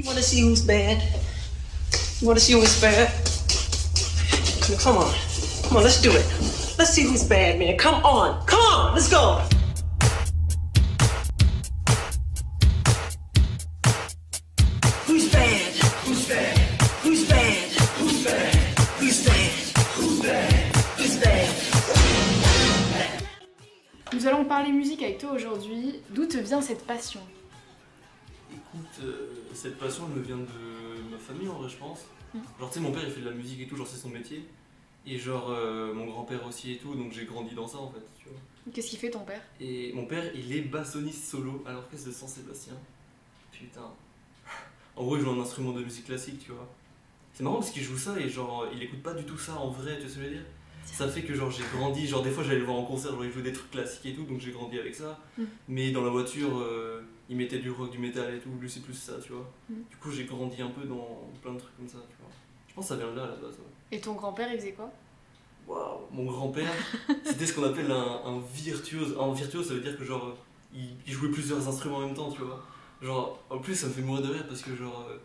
You wanna see who's bad? You wanna see who's bad? Come on. Come on, let's do it. Let's see who's bad, man. Come on. Come on, let's go. Nous allons parler musique avec toi aujourd'hui. D'où te vient cette passion? Écoute, euh, cette passion elle me vient de ma famille en vrai, je pense. Mm. Genre, tu sais, mon père il fait de la musique et tout, genre c'est son métier. Et genre, euh, mon grand-père aussi et tout, donc j'ai grandi dans ça en fait, tu vois. Qu'est-ce qu'il fait ton père? Et mon père il est bassoniste solo à l'orchestre de Saint-Sébastien. Putain. En gros, il joue un instrument de musique classique, tu vois. C'est marrant parce qu'il joue ça et genre, il écoute pas du tout ça en vrai, tu vois ce que je veux dire? Ça fait que genre j'ai grandi, genre des fois j'allais le voir en concert, genre il jouait des trucs classiques et tout, donc j'ai grandi avec ça. Mm. Mais dans la voiture, euh, il mettait du rock, du métal et tout, lui c'est plus ça, tu vois. Mm. Du coup j'ai grandi un peu dans plein de trucs comme ça, tu vois. Je pense que ça vient de là à la base. ouais. Et ton grand-père, il faisait quoi? Waouh, mon grand-père, c'était ce qu'on appelle un, un virtuose. Un virtuose, ça veut dire que genre, il, il jouait plusieurs instruments en même temps, tu vois. Genre, en plus, ça me fait mourir de rire parce que genre, euh,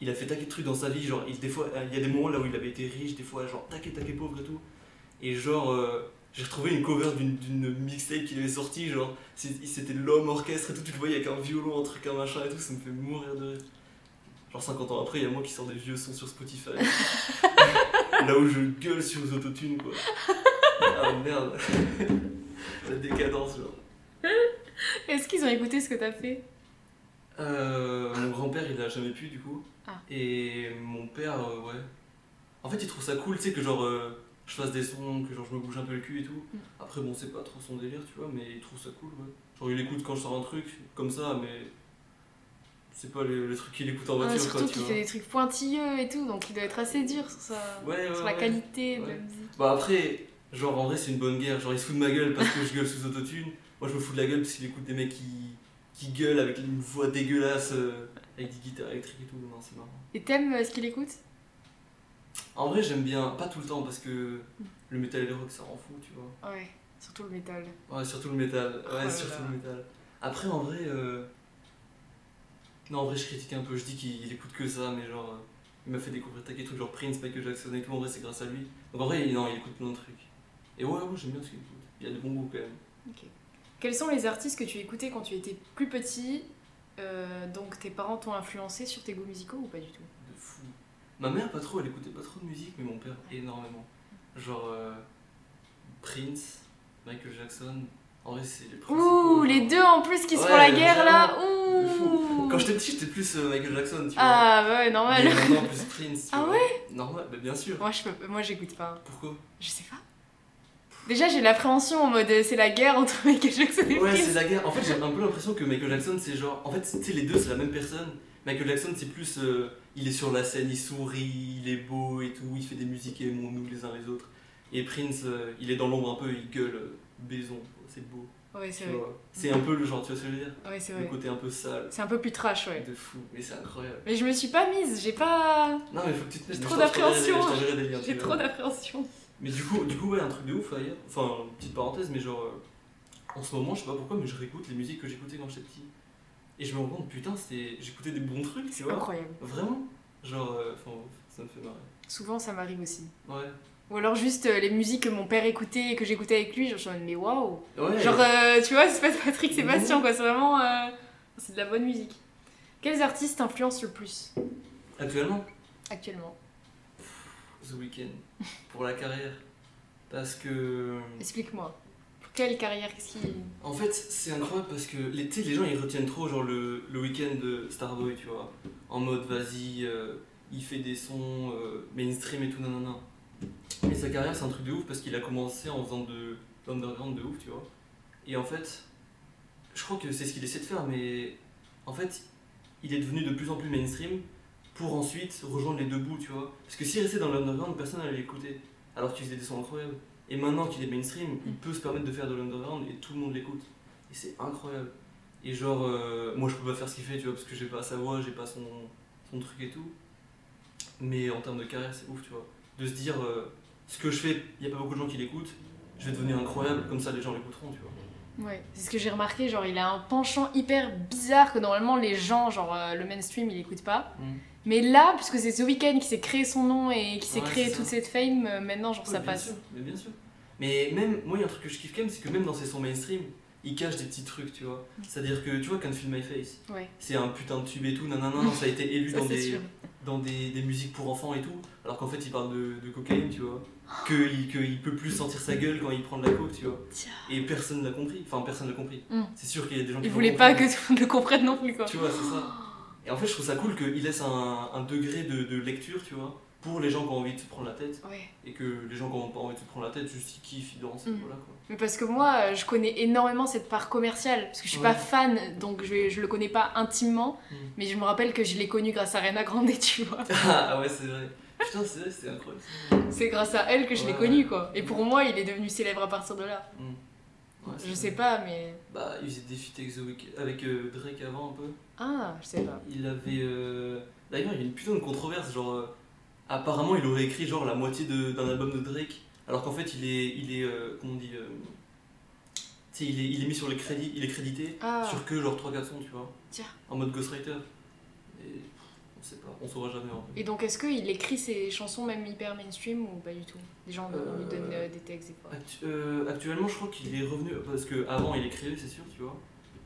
il a fait taquet de trucs dans sa vie. Genre, il, des fois, il y a des moments là où il avait été riche, des fois, genre, taquet, taquet pauvre et tout. Et genre, euh, j'ai retrouvé une cover d'une- d'une mixtape qu'il avait sortie, genre, c'était l'homme orchestre et tout, tu le voyais avec un violon, un truc, un machin et tout, ça me fait mourir de rire. Genre 50 ans après, il y a moi qui sors des vieux sons sur Spotify. Là où je gueule sur les autotunes, quoi. Ah merde. La décadence, genre. Est-ce qu'ils ont écouté ce que t'as fait? Euh, mon grand-père, il a jamais pu, du coup. Ah. Et mon père, euh, ouais. En fait, il trouve ça cool, tu sais, que genre, euh, je fasse des sons, que genre, je me bouge un peu le cul et tout. Mm. Après, bon, c'est pas trop son délire, tu vois, mais il trouve ça cool, ouais. Genre, il écoute quand je sors un truc, comme ça, mais. C'est pas les trucs qu'il écoute en Ah, voiture, Surtout quoi, tu qu'il vois. fait des trucs pointilleux et tout, donc il doit être assez dur sur, sa... Ouais, ouais, sur la ouais. qualité de la musique. Bah après, genre en vrai c'est une bonne guerre, genre il se fout de ma gueule parce que je gueule sous autotune, moi je me fous de la gueule parce qu'il écoute des mecs qui, qui gueulent avec une voix dégueulasse, euh, avec des guitares électriques et tout, non c'est marrant. Et t'aimes euh, ce qu'il écoute? En vrai j'aime bien, pas tout le temps parce que le métal et le rock ça rend fou, tu vois. Ouais, surtout le métal. Ouais surtout le métal, Oh ouais surtout là. le métal. Après en vrai, euh... non en vrai je critique un peu, je dis qu'il il écoute que ça, mais genre euh, il m'a fait découvrir des trucs genre Prince, Michael Jackson et tout, en vrai c'est grâce à lui. Donc en vrai non il écoute plein de trucs. Et ouais, ouais j'aime bien ce qu'il écoute, il y a de bons goûts quand même. Quels sont les artistes que tu écoutais quand tu étais plus petit euh, Donc tes parents t'ont influencé sur tes goûts musicaux ou pas du tout? Ma mère, pas trop, elle écoutait pas trop de musique, mais mon père, énormément. Genre euh, Prince, Michael Jackson. En vrai, c'est les principaux. Ouh, les deux en plus qui se font Ouais, la guerre là. Ouh Quand j'étais petit, j'étais plus euh, Michael Jackson, tu vois. Ah bah ouais, normal. Mais maintenant, plus Prince. tu Ah vois. Normal, bah, bien sûr. Moi, je peux... Moi j'écoute pas. Pourquoi? Je sais pas. Déjà, j'ai l'appréhension en mode euh, c'est la guerre entre Michael Jackson et Ouais, c'est la guerre. En fait, j'ai un peu l'impression que Michael Jackson, c'est genre. En fait, tu sais, les deux, c'est la même personne. Michael Jackson, c'est plus. euh, il est sur la scène, il sourit, il est beau et tout, il fait des musiques et aimons-nous les uns les autres. Et Prince, euh, il est dans l'ombre un peu, il gueule euh, baison, c'est beau. Ouais, c'est vrai. C'est un peu le genre, tu vois ce que je veux dire? Ouais, c'est Le vrai. côté un peu sale, C'est un peu plus trash, ouais. de fou, mais c'est incroyable. Mais je me suis pas mise, j'ai pas. Non, mais faut que tu te mettes J'ai trop d'appréhension. J'ai trop d'appréhension. Mais du coup, du coup, ouais, un truc de ouf ailleurs. Enfin, petite parenthèse, mais genre, euh, en ce moment, je sais pas pourquoi, mais je réécoute les musiques que j'écoutais quand j'étais petit. Et je me rends compte, putain, j'écoutais des bons trucs, tu C'est vois. incroyable. Vraiment Genre, euh, ça me fait marrer. Souvent, ça m'arrive aussi. Ouais. Ou alors juste euh, les musiques que mon père écoutait et que j'écoutais avec lui, genre mode mais waouh Ouais. Genre euh, tu vois, c'est pas Patrick Sébastien Mhm. quoi, c'est vraiment. C'est de la bonne musique. Quels artistes t'influencent le plus? Actuellement, actuellement The Weeknd, pour la carrière. Parce que. Explique-moi. Quelle carrière Qu'est-ce qui. En fait, c'est incroyable parce que les, les gens ils retiennent trop genre le, le week-end de Starboy, tu vois. En mode vas-y, euh, il fait des sons euh, mainstream et tout, nanana. Mais sa carrière c'est un truc de ouf parce qu'il a commencé en faisant de l'underground de ouf, tu vois. Et en fait, je crois que c'est ce qu'il essaie de faire, mais en fait, il est devenu de plus en plus mainstream pour ensuite rejoindre les deux bouts, tu vois. Parce que s'il restait dans l'underground, personne n'allait l'écouter. Alors qu'il faisait des sons incroyables. Et maintenant qu'il est mainstream, il peut se permettre de faire de l'underground et tout le monde l'écoute. Et c'est incroyable. Et genre, euh, moi je peux pas faire ce qu'il fait, tu vois, parce que j'ai pas sa voix, j'ai pas son, son truc et tout. Mais en termes de carrière, c'est ouf, tu vois. De se dire, euh, ce que je fais, il y a pas beaucoup de gens qui l'écoutent, je vais devenir incroyable, comme ça les gens l'écouteront, tu vois. Ouais, c'est ce que j'ai remarqué, genre il a un penchant hyper bizarre que normalement les gens, genre euh, le mainstream, il écoute pas. Mm. Mais là, puisque c'est The Weeknd qui s'est créé son nom et qui s'est Ouais, créé toute cette fame, euh, maintenant genre ça bien passe. sûr, mais bien sûr. Mais même, moi, il y a un truc que je kiffe quand même, c'est que même dans ses sons mainstream, il cache des petits trucs, tu vois. C'est-à-dire que, tu vois, Can't Feel My Face, Ouais, c'est un putain de tube et tout, nanana, ça a été élu ça dans, des, dans des, des musiques pour enfants et tout, alors qu'en fait, il parle de, de cocaïne, tu vois. Qu'il que il peut plus sentir sa gueule quand il prend de la coke, tu vois. Tiens. Et personne l'a compris, enfin, personne l'a compris. Mm. C'est sûr qu'il y a des gens qui Il voulait pas que tout le monde le comprenne non plus quoi. Tu vois, c'est ça. Et en fait, je trouve ça cool qu'il laisse un, un degré de, de lecture, tu vois, pour les gens qui ont envie de se prendre la tête. Ouais. Et que les gens qui ont pas envie de se prendre la tête, juste ils kiffent, ils dansent, Mm. voilà quoi. Mais parce que moi, euh, je connais énormément cette part commerciale, parce que je suis Ouais. pas fan, donc je, je le connais pas intimement, Mm. mais je me rappelle que je l'ai connu grâce à Rena Grande, tu vois. Ah ouais, c'est vrai. Putain, c'est vrai, c'est incroyable. C'est grâce à elle que je l'ai connu quoi. Et pour moi, il est devenu célèbre à partir de là. C'est Je vrai. sais pas, mais. Bah, il faisait des feats avec, euh, Drake avant un peu. Ah, je sais pas. Il avait. euh, D'ailleurs, il y a une putain de controverse. Genre, apparemment, il aurait écrit genre la moitié d'un album de Drake. Alors qu'en fait, il est. Il est euh, comment on dit euh, Tu sais, il est, il est mis sur les crédits. Il est crédité Ah, sur que genre 3-4 sons, tu vois. Tiens. En mode ghostwriter. Et on sait pas, on saura jamais en fait. Et donc, est-ce qu'il écrit ses chansons même hyper mainstream ou pas du tout? Les gens on lui Euh, donnent euh, des textes et quoi. Actu- euh, actuellement, je crois qu'il est revenu parce que avant il écrivait, c'est sûr, tu vois,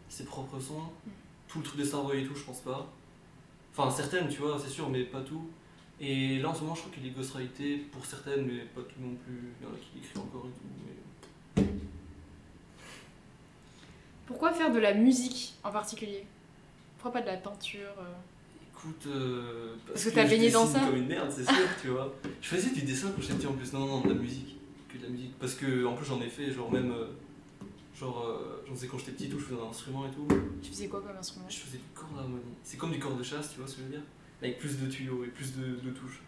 ses propres sons, Mm. tout le truc des Starboy et tout, je pense pas. Enfin, certaines, tu vois, c'est sûr, mais pas tout. Et là en ce moment, je crois qu'il est ghostwrité pour certaines, mais pas tout non plus. Il y en a qui écrit encore et tout. Mais... Pourquoi faire de la musique en particulier? Pourquoi pas de la peinture euh? Écoute, euh, Parce que t'as baigné dans ça comme une merde, c'est sûr, tu vois. Je faisais du dessin quand j'étais petit en plus, non, non, non, de la musique, que de la musique. Parce que en plus j'en ai fait, genre même. euh, genre, euh, j'en faisais quand j'étais petit, tout, je faisais un instrument et tout. Tu faisais quoi comme instrument? Je faisais du corps d'harmonie. C'est comme du corps de chasse, tu vois ce que je veux dire? Avec plus de tuyaux et plus de, de touches.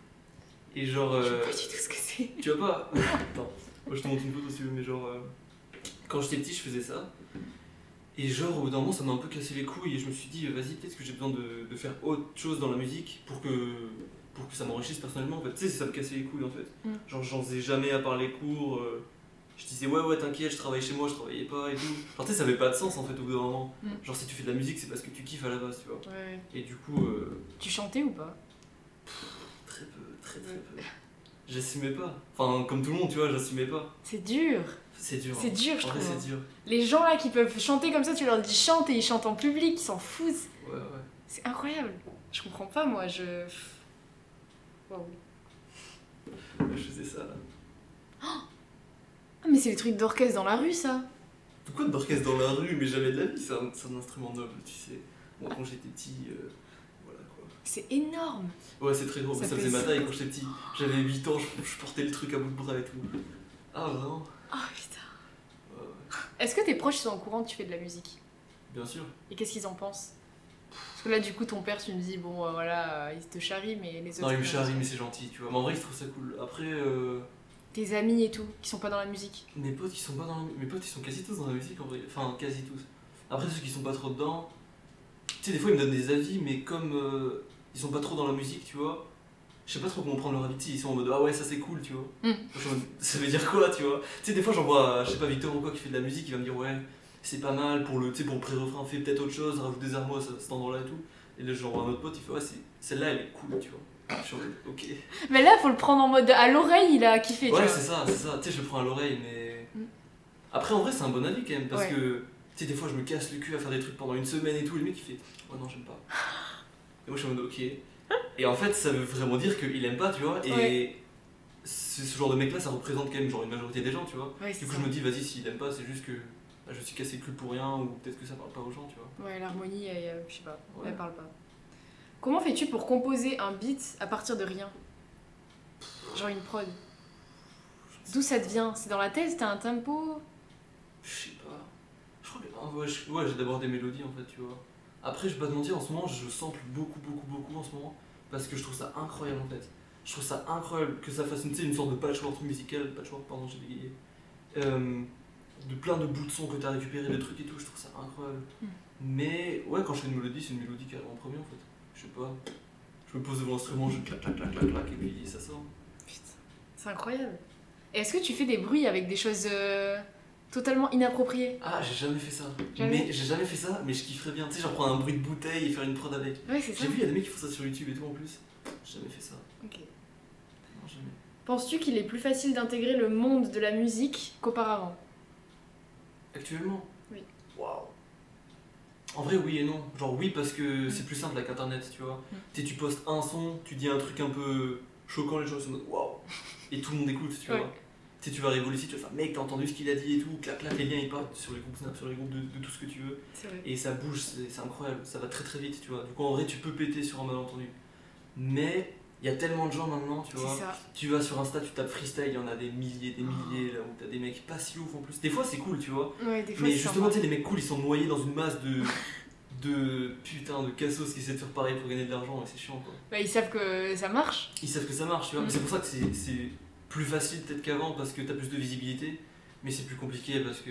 Et genre. Je sais euh, pas du tout ce que c'est. tu vois pas? Attends, moi je te montre une photo si tu veux, mais genre. euh, quand j'étais petit, je faisais ça. Et genre, au bout d'un moment, ça m'a un peu cassé les couilles et je me suis dit, vas-y, peut-être que j'ai besoin de, de faire autre chose dans la musique pour que, pour que ça m'enrichisse personnellement. En fait, tu sais, ça me cassait les couilles en fait. Mm. Genre, j'en faisais jamais à part les cours. euh, je disais, ouais, ouais, t'inquiète, je travaille chez moi, je travaillais pas et tout. Genre, tu sais, ça avait pas de sens en fait au bout d'un moment. Mm. Genre, si tu fais de la musique, c'est parce que tu kiffes à la base, tu vois. Ouais. Et du coup, euh, Tu chantais ou pas? très peu, très très peu. J'assumais pas. Enfin, comme tout le monde, tu vois, j'assumais pas. C'est dur. C'est dur. C'est hein. dur, je En trouve. c'est dur. Les gens là qui peuvent chanter comme ça, tu leur dis chante et ils chantent en public, ils s'en foutent. Ouais, ouais. C'est incroyable. Je comprends pas, moi, je. Waouh. Ouais, Je faisais ça là. Ah, mais c'est les trucs d'orchestre dans la rue, ça. Pourquoi d'orchestre dans la rue? Mais jamais de la vie, c'est un, c'est un instrument noble, tu sais. Moi, quand j'étais petit, euh, voilà quoi. C'est énorme. Ouais, c'est très drôle, Ça ça, fait faisait ma ça. taille quand j'étais petit. J'avais 8 ans, je, je portais le truc à bout de bras et tout. Ah, vraiment? Oh putain. Ouais. Est-ce que tes proches sont au courant que tu fais de la musique? Bien sûr. Et qu'est-ce qu'ils en pensent? Parce que là, du coup, ton père, tu me dis, bon, euh, voilà, euh, il te charrie, mais les autres. Non, il me euh, charrie, mais c'est gentil, tu vois. Mais en vrai, il trouve ça cool. Après, euh, Tes amis et tout, qui sont pas dans la musique. mes potes, ils sont pas dans la... Mes potes, ils sont quasi tous dans la musique en vrai. Enfin, quasi tous. Après, ceux qui sont pas trop dedans, tu sais, des fois, ils me donnent des avis, mais comme euh, ils sont pas trop dans la musique, tu vois. Je sais pas trop comment prendre leur avis, ils sont en mode ah ouais ça c'est cool tu vois. Mm. Mode, ça veut dire quoi tu vois. Tu sais des fois j'en vois, je sais pas Victor ou quoi qui fait de la musique, il va me dire ouais c'est pas mal pour le, tu sais, pour le pré-refrain, fais peut-être autre chose, rajoute des harmonies à cet endroit là et tout. Et là j'en vois un autre pote, il fait ouais celle-là elle est cool tu vois. Ok. Mais là, faut le prendre en mode à l'oreille, il a kiffé, Ouais c'est ça, c'est ça, tu sais je le prends à l'oreille mais... Mm. Après en vrai c'est un bon avis quand même parce Ouais. que tu sais des fois je me casse le cul à faire des trucs pendant une semaine et tout, et le mec il fait ouais non j'aime pas. Et moi je suis en mode ok. Et en fait ça veut vraiment dire qu'il aime pas tu vois et Ouais. ce genre de mec là ça représente quand même genre une majorité des gens tu vois. Ouais, Du coup ça. je me dis vas-y s'il aime pas c'est juste que bah, je suis cassé le cul pour rien ou peut-être que ça parle pas aux gens tu vois. Ouais, l'harmonie, elle, euh, je sais pas, elle parle pas. Comment fais-tu pour composer un beat à partir de rien Genre une prod. D'où ça te vient C'est dans la tête T'as un tempo Je sais pas. Je crois que. ah, ouais, j'ai d'abord des mélodies en fait, tu vois. Après, je vais pas te mentir, en ce moment, je sample beaucoup, beaucoup, beaucoup en ce moment. Parce que je trouve ça incroyable en fait. Je trouve ça incroyable que ça fasse une, une sorte de patchwork musical. Patchwork, pardon, j'ai bégayé. Euh, de plein de bouts de son que t'as récupéré, de trucs et tout, je trouve ça incroyable. Mm. Mais ouais, quand je fais une mélodie, c'est une mélodie qui arrive en premier en fait. Je sais pas. Je me pose devant l'instrument, je clac, clac, clac, clac, clac, et puis ça sort. Putain, c'est incroyable. Et est-ce que tu fais des bruits avec des choses euh, totalement inapproprié. Ah, j'ai jamais fait ça. Jamais. Mais j'ai jamais fait ça, mais je kifferais bien. Tu sais, genre prendre un bruit de bouteille et faire une prod avec. Ouais, c'est ça. J'ai vu, il y a des mecs qui font ça sur YouTube et tout en plus. J'ai jamais fait ça. Ok. Non, jamais. Penses-tu qu'il est plus facile d'intégrer le monde de la musique qu'auparavant? Actuellement? Oui. Waouh. En vrai, oui et non. Genre, oui, parce que c'est plus simple avec internet, tu vois. Mm. Tu sais, tu postes un son, tu dis un truc un peu choquant, les gens sont en mode waouh. Et tout le monde écoute, tu Ouais. vois. Tu sais, tu vas lycée, tu vas faire mec, t'as entendu ce qu'il a dit et tout, clac, clac, les liens ils partent sur les groupes Snap, sur les groupes de, de tout ce que tu veux. Vrai. Et ça bouge, c'est incroyable, ça va très très vite, tu vois. Du coup, en vrai, tu peux péter sur un malentendu. Mais il y a tellement de gens maintenant, tu vois. Ça. Tu vas sur Insta, tu tapes freestyle, il y en a des milliers, des milliers, là où t'as des mecs pas si ouf en plus. Des fois, c'est cool, tu vois. Ouais, des fois, Mais justement, tu sais, les mecs cool, ils sont noyés dans une masse de. de putain de cassos qui essaient de faire pareil pour gagner de l'argent et c'est chiant quoi. Bah, ils savent que ça marche. Ils savent que ça marche, tu vois. Mm. C'est pour ça que c'est- plus facile peut-être qu'avant parce que t'as plus de visibilité, mais c'est plus compliqué parce que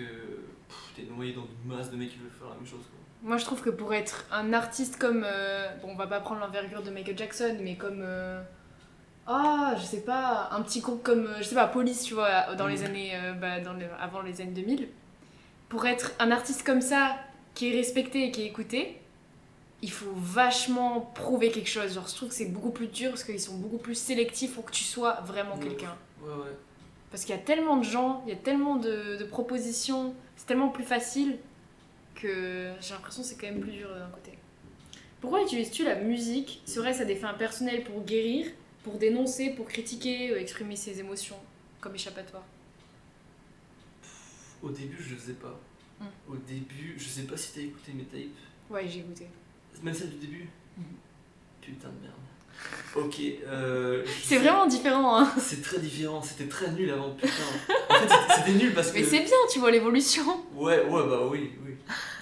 t'es noyé dans une masse de mecs qui veulent faire la même chose quoi. Moi, je trouve que pour être un artiste comme. euh, bon, on va pas prendre l'envergure de Michael Jackson, mais comme. euh, Ah, je sais pas, un petit groupe comme. euh, Je sais pas, Police, tu vois, dans les Mhm. années. euh, bah, dans le- avant les années 2000. Pour être un artiste comme ça, qui est respecté et qui est écouté, il faut vachement prouver quelque chose. Genre, je trouve que c'est beaucoup plus dur parce qu'ils sont beaucoup plus sélectifs pour que tu sois vraiment Mhm. quelqu'un. Ouais, ouais. Parce qu'il y a tellement de gens, il y a tellement de, de propositions, c'est tellement plus facile que j'ai l'impression que c'est quand même plus dur d'un côté. Pourquoi utilises-tu la musique Serait-ce à des fins personnelles pour guérir, pour dénoncer, pour critiquer, euh, exprimer ses émotions comme échappatoire? Au début, je le faisais pas. Mm. Au début, je sais pas si t'as écouté mes tapes. Ouais, j'ai goûté. Même celle du début? Mhm. Putain de merde. Ok, euh. C'est sais- vraiment différent, hein C'est très différent, c'était très nul avant, putain. En fait, c'était- c'était nul parce que. Mais c'est bien, tu vois l'évolution Ouais, ouais, bah oui, oui.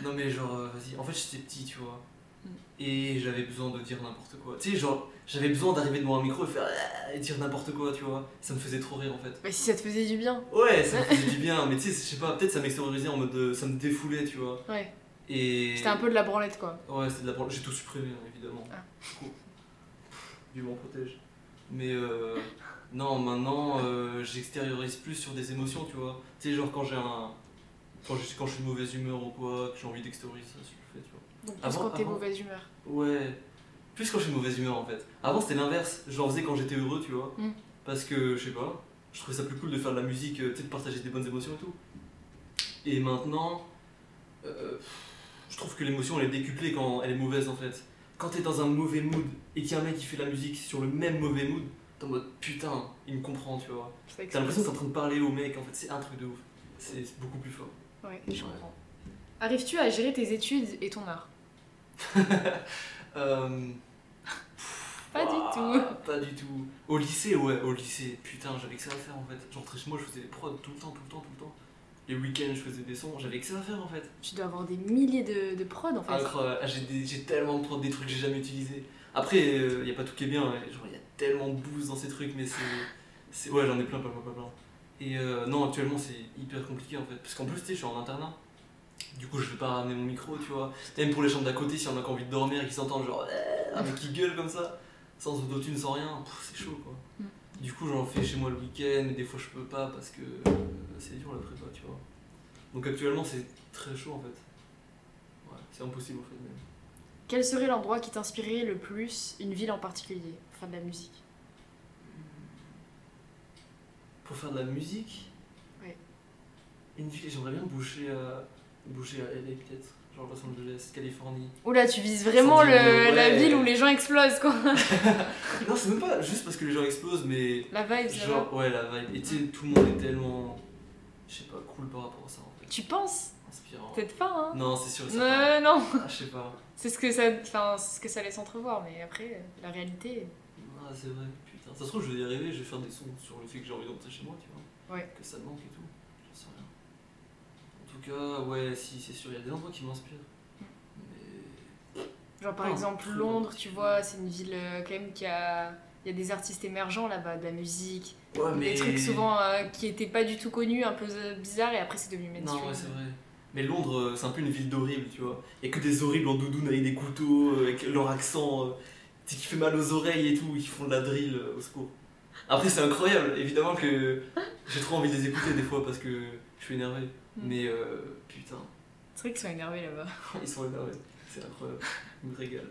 Non, mais genre, euh, vas-y. En fait, j'étais petit, tu vois. Mm. Et j'avais besoin de dire n'importe quoi. Tu sais, genre, j'avais besoin d'arriver devant un micro et faire. Ah et dire n'importe quoi, tu vois. Ça me faisait trop rire en fait. Bah si ça te faisait du bien. Ouais, ça me faisait du bien, mais tu sais, je sais pas, peut-être ça m'extériorisait en mode. euh, ça me défoulait, tu vois. Ouais, Et. c'était un peu de la branlette quoi. Ouais, c'est de la branle. J'ai tout supprimé, hein, évidemment. Ah. Dieu m'en protège. Mais euh, non, maintenant, euh, j'extériorise plus sur des émotions, tu vois. Tu sais, genre quand j'ai un. Quand je, quand je suis de mauvaise humeur ou quoi, que j'ai envie d'extérioriser ça, je le fais, tu vois. Donc plus Avant- quand t'es avant- mauvaise humeur. Ouais. Plus quand je suis de mauvaise humeur en fait. Avant c'était l'inverse, je l'en faisais quand j'étais heureux, tu vois. Mm. Parce que, je sais pas, je trouvais ça plus cool de faire de la musique, euh, tu sais, de partager des bonnes émotions et tout. Et maintenant, euh, je trouve que l'émotion elle est décuplée quand elle est mauvaise en fait. Quand t'es dans un mauvais mood et qu'il y a un mec qui fait de la musique sur le même mauvais mood, t'es en mode putain, il me comprend, tu vois. T'as l'impression que t'es en train de parler au mec, en fait, c'est un truc de ouf. C'est beaucoup plus fort. Ouais, je Ouais. comprends. Arrives-tu à gérer tes études et ton art? Euh, Pas du tout. Pas du tout. Au lycée, ouais, au lycée. Putain, j'avais que ça à faire en fait. J'entrais chez moi, je faisais des prods tout le temps, tout le temps, tout le temps. Les week-ends, je faisais des sons, j'avais que ça à faire en fait. Tu dois avoir des milliers de, de prods en fait. Incroyable. Ah, J'ai tellement de prods, des trucs que j'ai jamais utilisés. Après, il y a pas tout qui est bien, genre il y a tellement de boost dans ces trucs, mais c'est. Ouais, j'en ai plein, plein, plein, plein, plein. Et euh, non, actuellement, c'est hyper compliqué en fait. Parce qu'en plus, tu sais, je suis en internat. Du coup, je vais pas ramener mon micro, tu vois. Même pour les chambres d'à côté, s'il y en a envie de dormir et qui s'entendent genre. euh, Un mec qui gueule comme ça, sans autotune, sans rien, c'est chaud quoi. Mm. Du coup, j'en fais chez moi le week-end, et des fois je peux pas parce que c'est dur la prépa, tu vois. Donc actuellement, c'est très chaud en fait. Ouais, c'est impossible en fait. Même. Quel serait l'endroit qui t'inspirait le plus, une ville en particulier, pour faire de la musique? Pour faire de la musique? Ouais. Une ville, j'aimerais bien bouger à, bouger à LA peut-être. Genre Los Angeles, Californie. Oula, tu vises vraiment le, la ville où les gens explosent quoi. non, c'est même pas juste parce que les gens explosent, mais. La vibe. Genre, ouais, la vibe. Et tu sais, tout le monde est tellement. Je sais pas, cool par rapport à ça en fait. Tu penses Inspirant. Peut-être pas, hein Non, c'est sûr certain. Non, non, Ah, je sais pas. c'est ce que ça, enfin, ce que ça laisse entrevoir, mais après, la réalité. Ah, c'est vrai, putain. Ça se trouve, je vais y arriver, je vais faire des sons sur le fait que j'ai envie d'entrer chez moi, tu vois. Ouais. Que ça me manque et tout. J'en sais rien. En tout cas, ouais, si, c'est sûr, il y a des endroits qui m'inspirent. Mais. Genre par Oh, exemple Londres, tu vois, c'est une ville euh, quand même qui a, il y a des artistes émergents là-bas, de la musique, Ouais, mais. des trucs souvent euh, qui étaient pas du tout connus, un peu euh, bizarres, et après c'est devenu mainstream. Non, ouais, c'est vrai. Mais Londres, euh, c'est un peu une ville d'horribles, tu vois. Il y a que des horribles en doudoune avec des couteaux, avec leur accent, qui fait mal aux oreilles et tout, qui font de la drill au secours. Après, c'est incroyable, évidemment que j'ai trop envie de les écouter des fois parce que je suis énervé. Mais euh, putain, C'est vrai qu'ils sont énervés là-bas. ils sont énervés. C'est incroyable. Ils me régalent.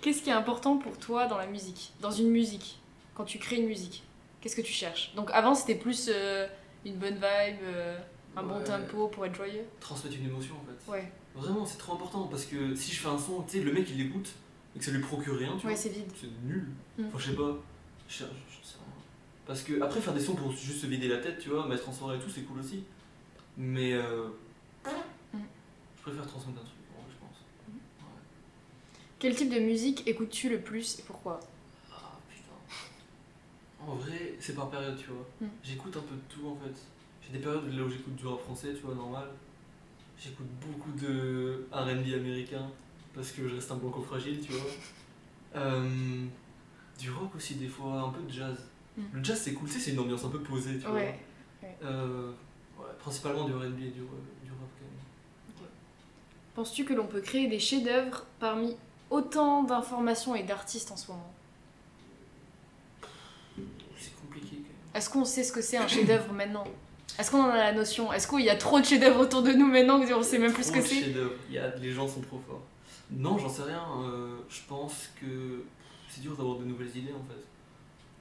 Qu'est-ce qui est important pour toi dans la musique Dans une musique Quand tu crées une musique? Qu'est-ce que tu cherches? Donc avant c'était plus euh, une bonne vibe, euh, un bon tempo pour être joyeux? Transmettre une émotion en fait. Ouais, Vraiment, c'est trop important parce que si je fais un son, tu sais, le mec il l'écoute et que ça lui procure rien, tu ouais vois. c'est vide. C'est nul. Mm. Enfin, je sais pas. Je sais, je sais rien. Parce que après, faire des sons pour juste se vider la tête, tu vois, mettre en soirée et tout, c'est cool aussi. Mais euh, Mm. je préfère transmettre un truc, en vrai, je pense. Quel type de musique écoutes-tu le plus et pourquoi? Ah putain. En vrai, c'est par période, tu vois. Mm. J'écoute un peu de tout en fait. J'ai des périodes là où j'écoute du rap français, tu vois, normal. J'écoute beaucoup de RB américain parce que je reste un blanco fragile, tu vois. Euh, du rock aussi, des fois, un peu de jazz. Mm. Le jazz, c'est cool, tu sais, c'est une ambiance un peu posée, tu Ouais. vois. Euh, ouais, principalement du RB et du, du rap quand même. Penses-tu que l'on peut créer des chefs-d'œuvre parmi autant d'informations et d'artistes en ce moment C'est compliqué quand même. Est-ce qu'on sait ce que c'est un chef-d'œuvre maintenant Est-ce qu'on en a la notion Est-ce qu'il y a trop de chefs-d'œuvre autour de nous maintenant qu'on sait même plus ce que c'est chefs-d'œuvre. Il y a, les gens sont trop forts. Non, j'en sais rien. euh, je pense que c'est dur d'avoir de nouvelles idées en fait.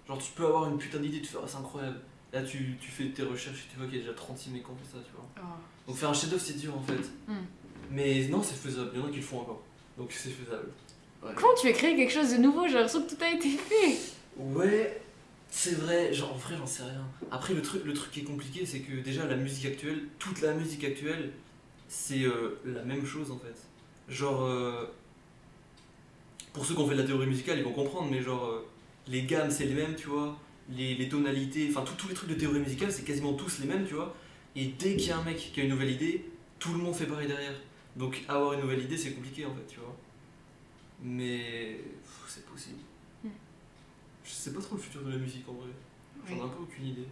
Genre, tu peux avoir une putain d'idée, tu fais, ah, c'est incroyable. Là, tu, tu fais tes recherches et tu vois qu'il y a déjà 36 mecs qui ont fait ça, tu vois. Ah. Donc, faire un chef-d'œuvre, c'est dur en fait. Hmm. Mais non, c'est faisable. Il y en a qui le font encore. Donc, c'est faisable. Ouais. Comment tu veux créer quelque chose de nouveau? J'ai l'impression que tout a été fait. Ouais, c'est vrai, genre en vrai j'en sais rien. Après le truc, le truc qui est compliqué c'est que déjà la musique actuelle, toute la musique actuelle, c'est euh, la même chose en fait. Genre, euh, pour ceux qui ont fait de la théorie musicale ils vont comprendre, mais genre euh, les gammes c'est les mêmes, tu vois, les, les tonalités, enfin tous les trucs de théorie musicale c'est quasiment tous les mêmes, tu vois. Et dès qu'il y a un mec qui a une nouvelle idée, tout le monde fait pareil derrière. Donc avoir une nouvelle idée c'est compliqué en fait, tu vois. Mais c'est possible. Hmm. Je sais pas trop le futur de la musique en vrai. J'en ai un peu aucune idée.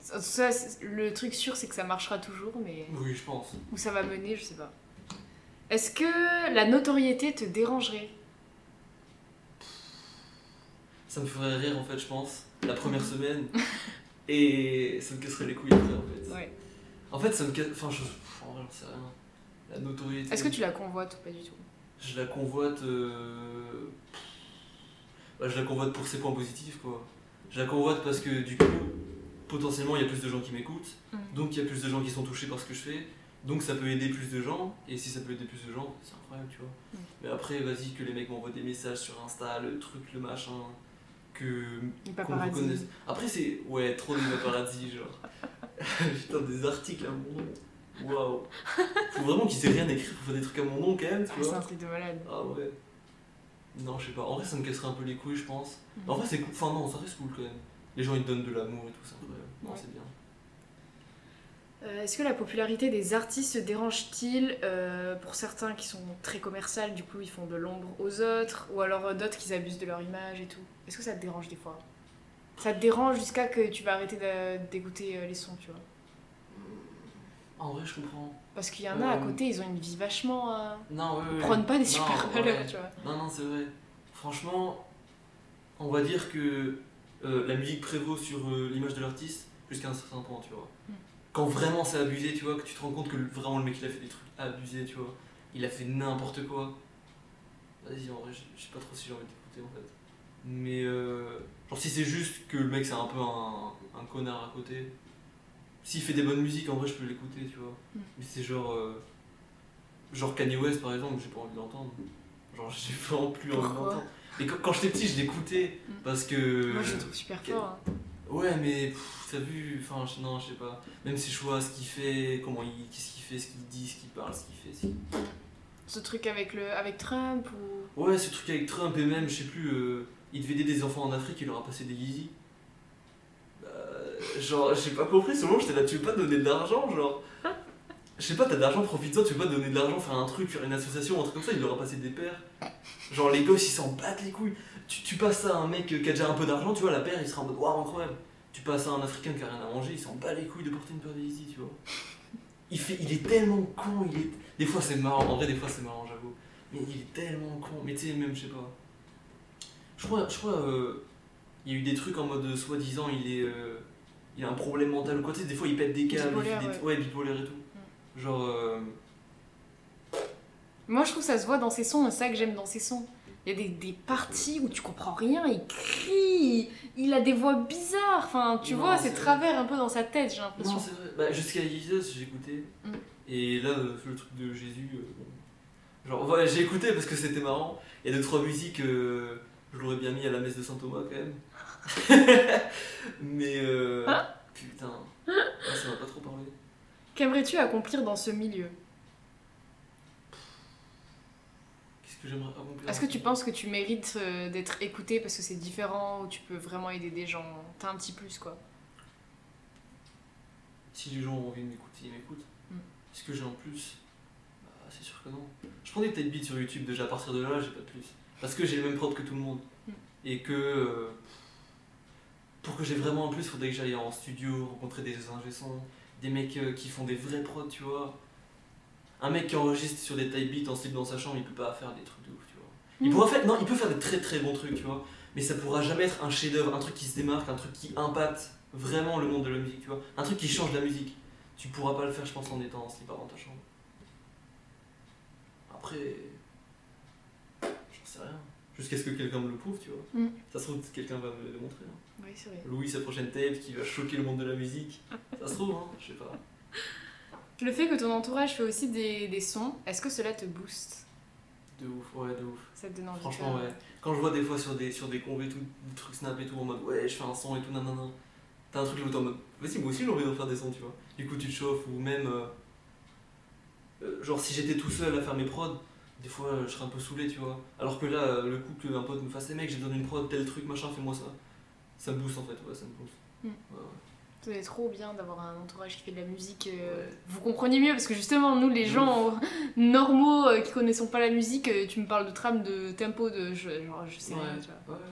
Ça, le truc sûr, c'est que ça marchera toujours, mais Oui, je pense. où ça va mener, je sais pas. Est-ce que la notoriété te dérangerait? Ça me ferait rire en fait, je pense, la première semaine. Et ça me casserait les couilles après en fait. Ouais. En fait, ça me casse. Enfin, je. En vrai, sais rien. La notoriété. Est-ce que tu la convoites ou pas du tout? Je la convoite. euh, bah, je la convoite pour ses points positifs quoi. Je la convoite parce que du coup, potentiellement, il y a plus de gens qui m'écoutent. Mhm. Donc, il y a plus de gens qui sont touchés par ce que je fais. Donc, ça peut aider plus de gens. Et si ça peut aider plus de gens, c'est incroyable, tu vois. Mhm. Mais après, vas-y, que les mecs m'envoient des messages sur Insta, le truc, le machin. Que qu'on reconnaisse. Après, c'est. Ouais, trop de paparazzi, genre. Putain, des articles à mon. Waouh. Faut vraiment qu'ils aient rien écrit pour faire des trucs à mon nom, quand même, tu Ah, c'est vois. un truc de malade. Ah ouais. Non, je sais pas. En vrai, ça me casserait un peu les couilles, je pense. Mais en vrai, c'est cool. Enfin, non, ça reste cool quand même. Les gens, ils te donnent de l'amour et tout, c'est incroyable. Non, Ouais. c'est bien. Euh, Est-ce que la popularité des artistes se dérange-t-il euh, pour certains qui sont très commerciales, du coup ils font de l'ombre aux autres, ou alors euh, d'autres qui abusent de leur image et tout? Est-ce que ça te dérange des fois? Ça te dérange jusqu'à que tu vas arrêter de- d'écouter les sons, tu vois? En vrai, je comprends. Parce qu'il y en a à Euh, côté, ils ont une vie vachement. euh, Non, ouais, ouais. prônent pas des Non, super ouais. valeurs, tu vois. Non, non, c'est vrai. Franchement, on va dire que euh, la musique prévaut sur euh, l'image de l'artiste jusqu'à un certain point, tu vois. Mm. Quand vraiment c'est abusé, tu vois, que tu te rends compte que vraiment le mec il a fait des trucs abusés, tu vois. Il a fait n'importe quoi. Vas-y, en vrai, je sais pas trop si j'ai envie d'écouter en fait. Mais genre, si c'est juste que le mec c'est un peu un, un connard à côté, s'il fait des bonnes musiques, en vrai, je peux l'écouter, tu vois. Mm. Mais c'est genre. euh, genre Kanye West par exemple, j'ai pas envie d'entendre. Genre, j'ai vraiment plus envie d'entendre. Mais quand, quand j'étais petit, je l'écoutais Mm. parce que. Moi je le trouve super fort. hein. Ouais, mais t'as vu, enfin, je- non, je sais pas. Même ses choix, ce qu'il fait, comment il. Qu'est-ce qu'il fait, ce qu'il dit, ce qu'il parle, ce qu'il fait. Ce truc avec, le, avec Trump ou. Ouais, ce truc avec Trump et même, je sais plus, euh, il devait aider des enfants en Afrique, il leur a passé des Yeezy. Genre, j'ai pas compris, ce moment j'étais là, tu veux pas donner de l'argent, genre? Je sais pas, t'as de l'argent, profite-en, tu veux pas donner de l'argent, faire un truc, faire une association, un truc comme ça, il leur a passé des paires. Genre, les gosses ils s'en battent les couilles. Tu, tu passes à un mec qui a déjà un peu d'argent, tu vois, la paire il sera en mode waouh, incroyable. Tu passes à un africain qui a rien à manger, il s'en bat les couilles de porter une paire de Yeezy, tu vois. Il, fait, il est tellement con, il est. Des fois c'est marrant, en vrai, des fois c'est marrant, j'avoue. Mais il est tellement con. Mais tu sais, même, je sais pas. Je crois, je crois, euh, il y a eu des trucs en mode euh, soi-disant, il est, euh, il a un problème mental ou quoi. Tu sais, des fois il pète des câbles, il fait des, ouais. ouais, bipolaire et tout. Mm. Genre. euh, Moi, je trouve que ça se voit dans ses sons, c'est ça que j'aime dans ses sons. Il y a des, des parties où tu comprends rien, il crie, il a des voix bizarres. Enfin, tu Non, vois, c'est travers un peu dans sa tête, j'ai l'impression. Non, c'est vrai. Bah, jusqu'à Jesus, j'écoutais. Mm. Et là, euh, le truc de Jésus. euh. Genre, ouais, j'ai écouté parce que c'était marrant. Il y a deux, trois musiques, euh, je l'aurais bien mis à la messe de saint Thomas quand même. Mais. Euh, Hein putain. Ah, ça m'a pas trop parlé. Qu'aimerais-tu accomplir dans ce milieu? Qu'est-ce que j'aimerais accomplir Est-ce que tu penses que tu mérites euh, d'être écouté parce que c'est différent ou tu peux vraiment aider des gens? T'as un petit plus quoi. Si les gens ont envie de m'écouter, ils m'écoutent. Mm. Est-ce que j'ai en plus? Bah, c'est sûr que non. Je prends des têtes beats sur YouTube, déjà à partir de là, j'ai pas de plus. Parce que j'ai les mêmes prods que tout le monde. Mm. Et que. euh, pour que j'ai vraiment un plus, faudrait que j'aille en studio, rencontrer des ingé sons, des mecs euh, qui font des vrais prods, tu vois. Un mec qui enregistre sur des type beats en slip dans sa chambre, il peut pas faire des trucs de ouf, tu vois. Il Mm. pourra faire, non, il peut faire des très très bons trucs, tu vois. Mais ça pourra jamais être un chef-d'œuvre, un truc qui se démarque, un truc qui impacte vraiment le monde de la musique, tu vois. Un truc qui change la musique. Tu pourras pas le faire, je pense, en étant en slip dans ta chambre. Après. J'en sais rien. Jusqu'à ce que quelqu'un me le prouve, tu vois. Mm. Ça se trouve, quelqu'un va me le démontrer. hein. Oui, c'est vrai. Louis, sa prochaine tape qui va choquer le monde de la musique. Ça se trouve, hein, je sais pas. Le fait que ton entourage fait aussi des, des sons, est-ce que cela te booste? De ouf, ouais, de ouf. Ça te donne envie Franchement, de faire ouais. Quand je vois des fois sur des, sur des convés, tout, des trucs snap et tout, en mode ouais, je fais un son et tout, nanana. T'as un truc où t'es en mode vas-y, moi aussi j'ai envie d'en faire des sons, tu vois. Du coup, tu te chauffes, ou même. euh, euh, genre, si j'étais tout seul à faire mes prods, des fois euh, je serais un peu saoulé, tu vois. Alors que là, euh, le coup qu'un pote me fasse, les mecs, j'ai besoin d'une prod, tel truc, machin, fais-moi ça. Ça me booste en fait, ouais, ça me booste. Mm. Ouais, ouais. C'est trop bien d'avoir un entourage qui fait de la musique. euh, Ouais. Vous comprenez mieux parce que justement, nous, les gens normaux euh, qui connaissons pas la musique, euh, tu me parles de trame, de tempo, de. Je, genre, je sais Ouais. rien, tu vois. Ouais.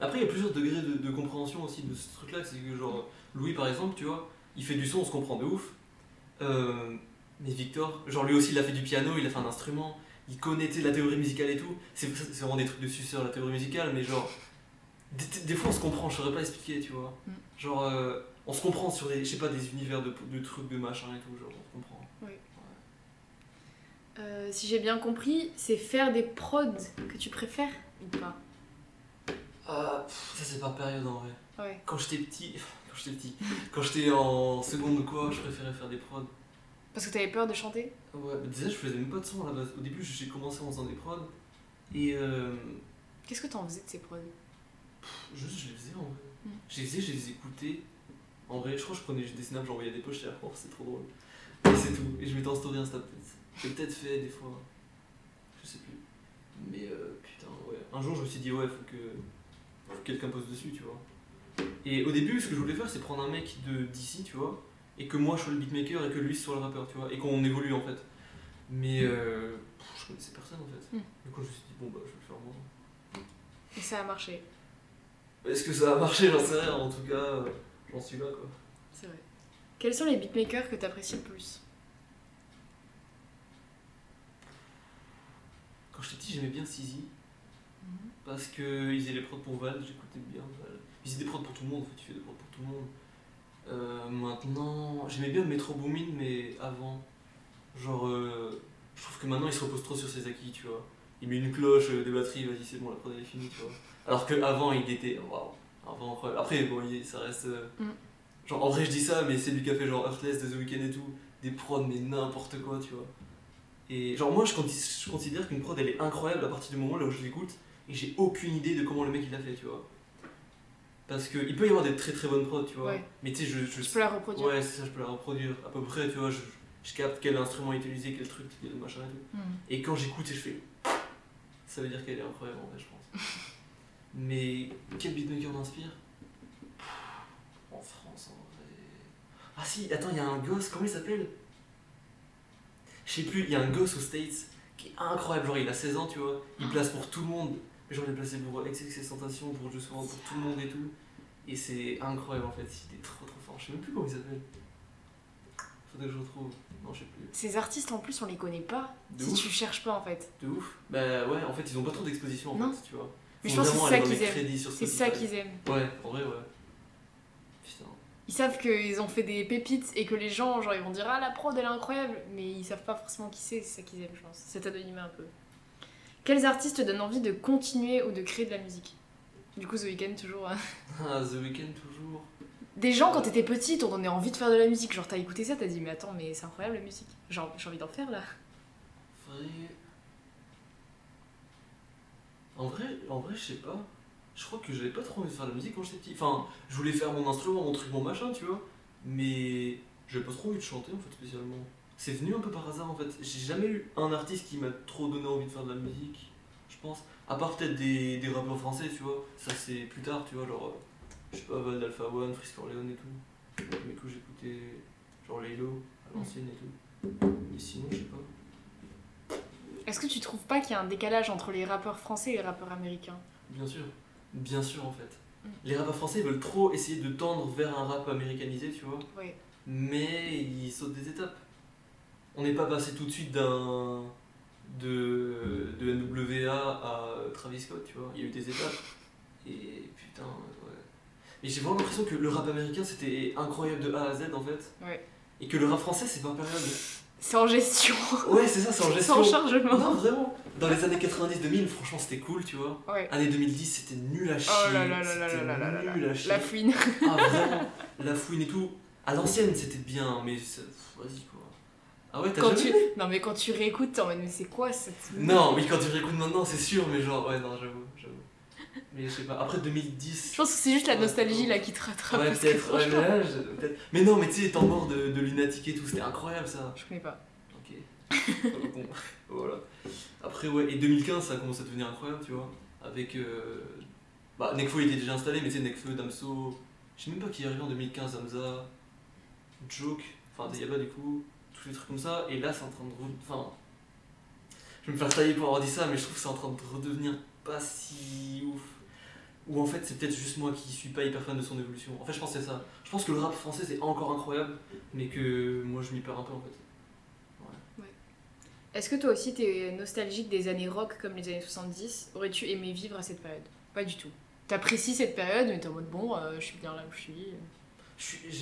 Après, il y a plusieurs degrés de, de compréhension aussi de ce truc-là. C'est que, genre, Louis, par exemple, tu vois, il fait du son, on se comprend de ouf. Euh, mais Victor, genre, lui aussi, il a fait du piano, il a fait un instrument, il connaît la théorie musicale et tout. C'est c'est vraiment des trucs de suceur, la théorie musicale, mais genre, des, des fois, on se comprend, je saurais pas expliquer, tu vois. Mm. Genre, euh, on se comprend sur des, je sais pas, des univers de, de trucs, de machin et tout, genre, on se comprend. Euh, si j'ai bien compris, c'est faire des prods que tu préfères ou pas? Ah, pff, ça, c'est par période en vrai. Ouais. Quand j'étais petit, quand j'étais petit, quand j'étais en seconde ou quoi, je préférais faire des prods. Parce que t'avais peur de chanter? Ouais, bah déjà je faisais même pas de son à la base. Au début j'ai commencé en faisant des prods et euh, Qu'est-ce que t'en faisais de ces prods? Juste je les faisais en vrai. Mm. Je les faisais, je les écoutais. En vrai, je crois que je prenais des snaps, j'envoyais des poches à oh, c'est trop drôle. Et c'est tout. Et je mettais en story Insta peut-être. J'ai peut-être fait des fois. Je sais plus. Mais euh, putain, ouais. Un jour je me suis dit ouais, faut que, faut que quelqu'un pose dessus, tu vois. Et au début, ce que je voulais faire, c'est prendre un mec de d'ici, tu vois, et que moi je sois le beatmaker et que lui soit le rappeur, tu vois, et qu'on évolue en fait. Mais euh, je connaissais personne en fait. Mm. Du coup, je me suis dit, bon bah, je vais le faire moi. Et ça a marché, Est-ce que ça a marché J'en sais rien, en tout cas, euh, j'en suis là quoi. c'est vrai. Quels sont les beatmakers que t'apprécies le plus? Quand j'étais petit, j'aimais bien Sizi, Mhm. parce qu'ils faisaient les prods pour Val, j'écoutais bien Val. Ils faisaient des prods pour tout le monde, en fait, tu fais des prods pour tout le monde. Euh, maintenant, j'aimais bien Metro Boomin, mais avant. Genre, euh, je trouve que maintenant il se repose trop sur ses acquis, tu vois. Il met une cloche, euh, des batteries, vas-y, c'est bon, la prod elle est finie, tu vois. Alors qu'avant, il était. Waouh! Avant, incroyable. Après, bon, il- ça reste. euh, Mm. Genre, en vrai, je dis ça, mais c'est lui qui a fait genre Earthless de The Weeknd et tout. Des prods, mais n'importe quoi, tu vois. Et genre, moi, je, je considère qu'une prod elle est incroyable à partir du moment là où je l'écoute et j'ai aucune idée de comment le mec il l'a fait, tu vois. Parce qu'il peut y avoir des très très bonnes prods, tu vois. Ouais. Mais tu sais, je, je peux la reproduire Ouais, c'est ça, je peux la reproduire à peu près, tu vois. Je, je capte quel instrument utiliser, quel truc, quel machin et tout. Mhm. Et quand j'écoute et je fais. Ça veut dire qu'elle est incroyable en vrai, je pense. Mais quel beatmaker m'inspire En France, en vrai. Ah si, attends, il y a un gosse, comment il s'appelle? Je sais plus, il y a un gosse aux States qui est incroyable. Genre, il a 16 ans, tu vois. Il place pour tout le monde. Genre, il est placé pour XXX Tentation, pour Soir, pour tout le monde et tout. Et c'est incroyable en fait, il est trop trop fort. Je sais même plus comment il s'appelle. Faudrait que je retrouve. Non, je sais plus. Ces artistes en plus, on les connaît pas De si ouf. tu cherches pas en fait. De ouf. Bah ouais, en fait, ils ont pas trop d'exposition en Non. fait, tu vois. Mais je pense que c'est ça qu'ils aiment. C'est ça qu'ils aiment. Ouais, en vrai, ouais. Putain. ils savent qu'ils ont fait des pépites et que les gens, genre, ils vont dire Ah, la prod, elle est incroyable, mais ils savent pas forcément qui c'est, c'est ça qu'ils aiment, je pense. Cet anonymat un peu. Quels artistes te donnent envie de continuer ou de créer de la musique? Du coup, The Weeknd, toujours. hein. Ah, The Weeknd toujours. Des gens, quand t'étais petit, t'ont donné envie de faire de la musique. Genre, t'as écouté ça, t'as dit Mais attends, mais c'est incroyable la musique. Genre, j'ai envie d'en faire là. Vrai. En vrai, en vrai, je sais pas. Je crois que j'avais pas trop envie de faire de la musique quand j'étais petit. Enfin, je voulais faire mon instrument, mon truc, mon machin, tu vois. Mais j'avais pas trop envie de chanter en fait spécialement. C'est venu un peu par hasard en fait. J'ai jamais eu un artiste qui m'a trop donné envie de faire de la musique, je pense. À part peut-être des, des rappeurs français, tu vois. Ça c'est plus tard, tu vois, genre. Je sais pas, Val d'Alpha One, Frisk Corleone et tout. Mais que j'écoutais genre Laylo à l'ancienne et tout. Mais sinon, je sais pas. Est-ce que tu trouves pas qu'il y a un décalage entre les rappeurs français et les rappeurs américains Bien sûr, bien sûr en fait. Mm. Les rappeurs français ils veulent trop essayer de tendre vers un rap américanisé, tu vois, Ouais. mais ils sautent des étapes. On n'est pas passé tout de suite d'un de, de NWA à Travis Scott, tu vois, il y a eu des étapes. Et putain, ouais. Et j'ai vraiment l'impression que le rap américain c'était incroyable de A à Z en fait. Ouais. Et que le rap français c'est pas période. C'est en gestion, Ouais, c'est ça, c'est en gestion. sans chargement. Non, vraiment. Dans les années 90-2000, franchement c'était cool, tu vois. Ouais. Année 2010, c'était nul à chier. Oh là là là là c'était là là là là nul à chier. La fouine. Ah vraiment, la fouine et tout. À l'ancienne, c'était bien, mais vas-y quoi. Ah ouais, t'as jamais tu... Non mais quand tu réécoutes, t'es en mode mais c'est quoi cette... Non, oui, quand tu réécoutes maintenant, c'est sûr, mais genre, ouais, non, j'avoue. Mais je sais pas, après 2010. Je pense que c'est juste la nostalgie là qui te rattrape. Ouais, peut-être, ouais, mais là. Mais non, mais tu sais, les temps morts de, de Lunatic et tout, c'était incroyable ça. Je connais pas. Ok. bon, voilà. Après, ouais, et 2015, ça a commencé à devenir incroyable, tu vois. Avec. Euh... Bah, Nekfeu il était déjà installé, mais tu sais, Nekfeu, Damso. Je sais même pas qui est arrivé en 2015, Hamza, Joke, enfin, Dayaba du coup, tous les trucs comme ça. Et là, c'est en train de. Enfin. Je vais me faire tailler pour avoir dit ça, mais je trouve que c'est en train de redevenir pas si ouf. Ou en fait, c'est peut-être juste moi qui suis pas hyper fan de son évolution. En fait, je pense que c'est ça. Je pense que le rap français, c'est encore incroyable, mais que moi, je m'y perds un peu en fait. Est-ce que toi aussi t'es nostalgique des années rock comme les années 70 Aurais-tu aimé vivre à cette période? Pas du tout. T'apprécies cette période, mais t'es en mode bon, euh, je suis bien là où je suis.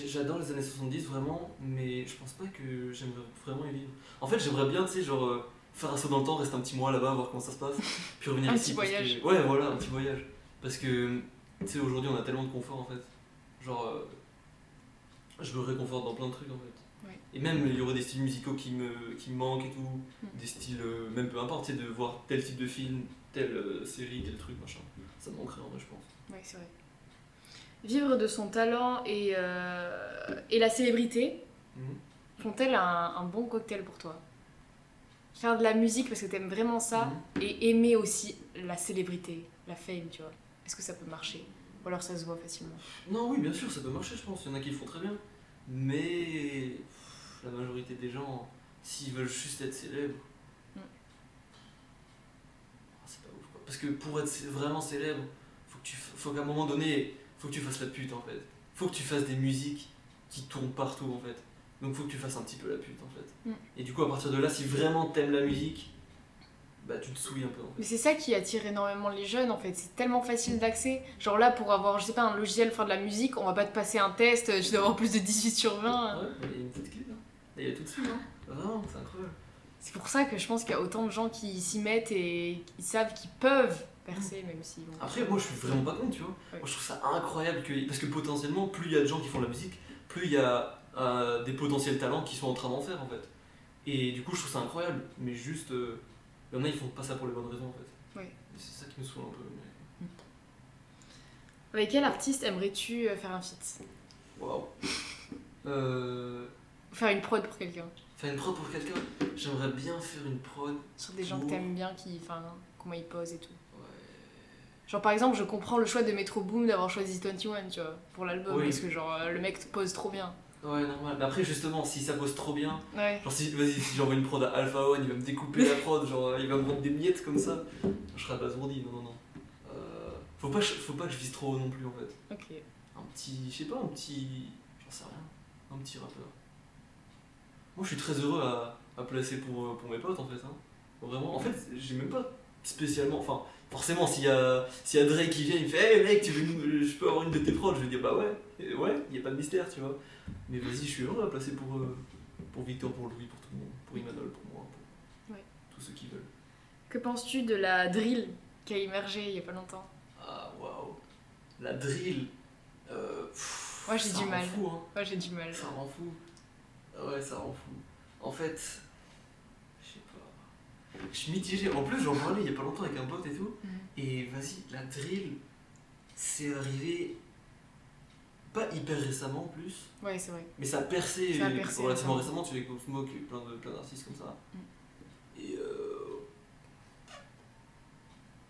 J'adore les années 70 vraiment, mais je pense pas que j'aimerais vraiment y vivre. En fait, j'aimerais bien, tu sais, genre euh, faire un saut dans le temps, rester un petit mois là-bas, voir comment ça se passe, puis revenir Un ici. petit parce voyage. que- Ouais, voilà, un petit voyage. Parce que, tu sais, aujourd'hui, on a tellement de confort en fait. Genre, euh, je me réconforte dans plein de trucs en fait. Ouais. Et même, il y aurait des styles musicaux qui me, qui me manquent et tout, Mm. des styles, euh, même peu importe, tu sais, de voir tel type de film, telle euh, série, tel truc, machin. Ça me manquerait en vrai, je pense. Ouais, c'est vrai. Vivre de son talent et, et la célébrité Mhm. font-elles un, un bon cocktail pour toi? Faire de la musique parce que t'aimes vraiment ça Mhm. et aimer aussi la célébrité, la fame, tu vois. Est-ce que ça peut marcher? Ou alors ça se voit facilement? Non, oui, bien sûr, ça peut marcher, je pense. Il y en a qui le font très bien. Mais pff, la majorité des gens, s'ils veulent juste être célèbres, Mm. ah, c'est pas ouf quoi. Parce que pour être vraiment célèbre, faut que tu, f- faut qu'à un moment donné, faut que tu fasses la pute en fait. Faut que tu fasses des musiques qui tournent partout en fait. Donc faut que tu fasses un petit peu la pute en fait. Mm. Et du coup, à partir de là, si vraiment t'aimes la musique, bah tu te souilles un peu en fait. Mais c'est ça qui attire énormément les jeunes en fait, c'est tellement facile d'accès. Genre là, pour avoir, je sais pas, un logiciel, faire de la musique, on va pas te passer un test, tu dois avoir plus de 18 sur 20. Ouais, il y a une petite clé là. Il y a tout de suite, hein. Vraiment, c'est incroyable. C'est pour ça que je pense qu'il y a autant de gens qui s'y mettent et qui savent qu'ils peuvent percer, même s'ils vont. Après, moi je suis vraiment pas contre, tu vois. Ouais. Moi je trouve ça incroyable que. Parce que potentiellement, plus il y a de gens qui font de la musique, plus il y a euh, des potentiels talents qui sont en train d'en faire en fait. Et du coup, je trouve ça incroyable. Mais juste. euh, Il y en a, ils font pas ça pour les bonnes raisons en fait. Et C'est ça qui me saoule un peu. mais- Avec quel artiste aimerais-tu euh, faire un feat? Waouh. Euh, Faire une prod pour quelqu'un faire une prod pour quelqu'un, j'aimerais bien faire une prod. Sur des gens que t'aimes bien, qui, enfin, comment ils posent et tout. Genre par exemple, je comprends le choix de Metro Boom d'avoir choisi 21, tu vois, pour l'album, Oui. parce que genre le mec pose trop bien. Ouais, normal. Mais après, justement, si ça pose trop bien, Ouais. Genre si, vas-y, si j'envoie une prod à Alpha One, il va me découper la prod, genre il va me rendre des miettes comme ça. Je serais abasourdi, non, non, non. Euh, faut, pas, faut pas que je vise trop haut non plus en fait. Ok. Un petit, je sais pas, un petit, j'en sais rien, un petit rappeur. Moi je suis très heureux à, à placer pour, pour mes potes en fait. Hein. Vraiment, en fait, j'ai même pas spécialement. Enfin, forcément, s'il y, a, s'il y a Drake qui vient, il me fait Hey mec, tu veux je peux avoir une de tes prods? Je vais dire Bah ouais, Et ouais, il n'y a pas de mystère, tu vois. Mais vas-y, je suis heureux à passer pour, euh, pour Victor, pour Louis, pour tout le monde, pour Imanol, pour moi, pour Ouais. tous ceux qui veulent. Que penses-tu de la drill qui a émergé il y a pas longtemps? Ah waouh, la drill. Euh, pff, Moi, j'ai ça du mal. Fou, hein. Moi j'ai du mal. Ça rend fou. Ah Ouais, ça rend fou. En fait, je sais pas. Je suis mitigé. En plus, j'en parlais il y a pas longtemps avec un pote et tout. Mhm. Et vas-y, la drill, c'est arrivé pas hyper récemment en plus, Ouais, c'est vrai. mais ça a percé, Ça a percé relativement récemment. récemment. Tu les Smoke, eu plein de- plein d'artistes comme ça. Mm. Et euh.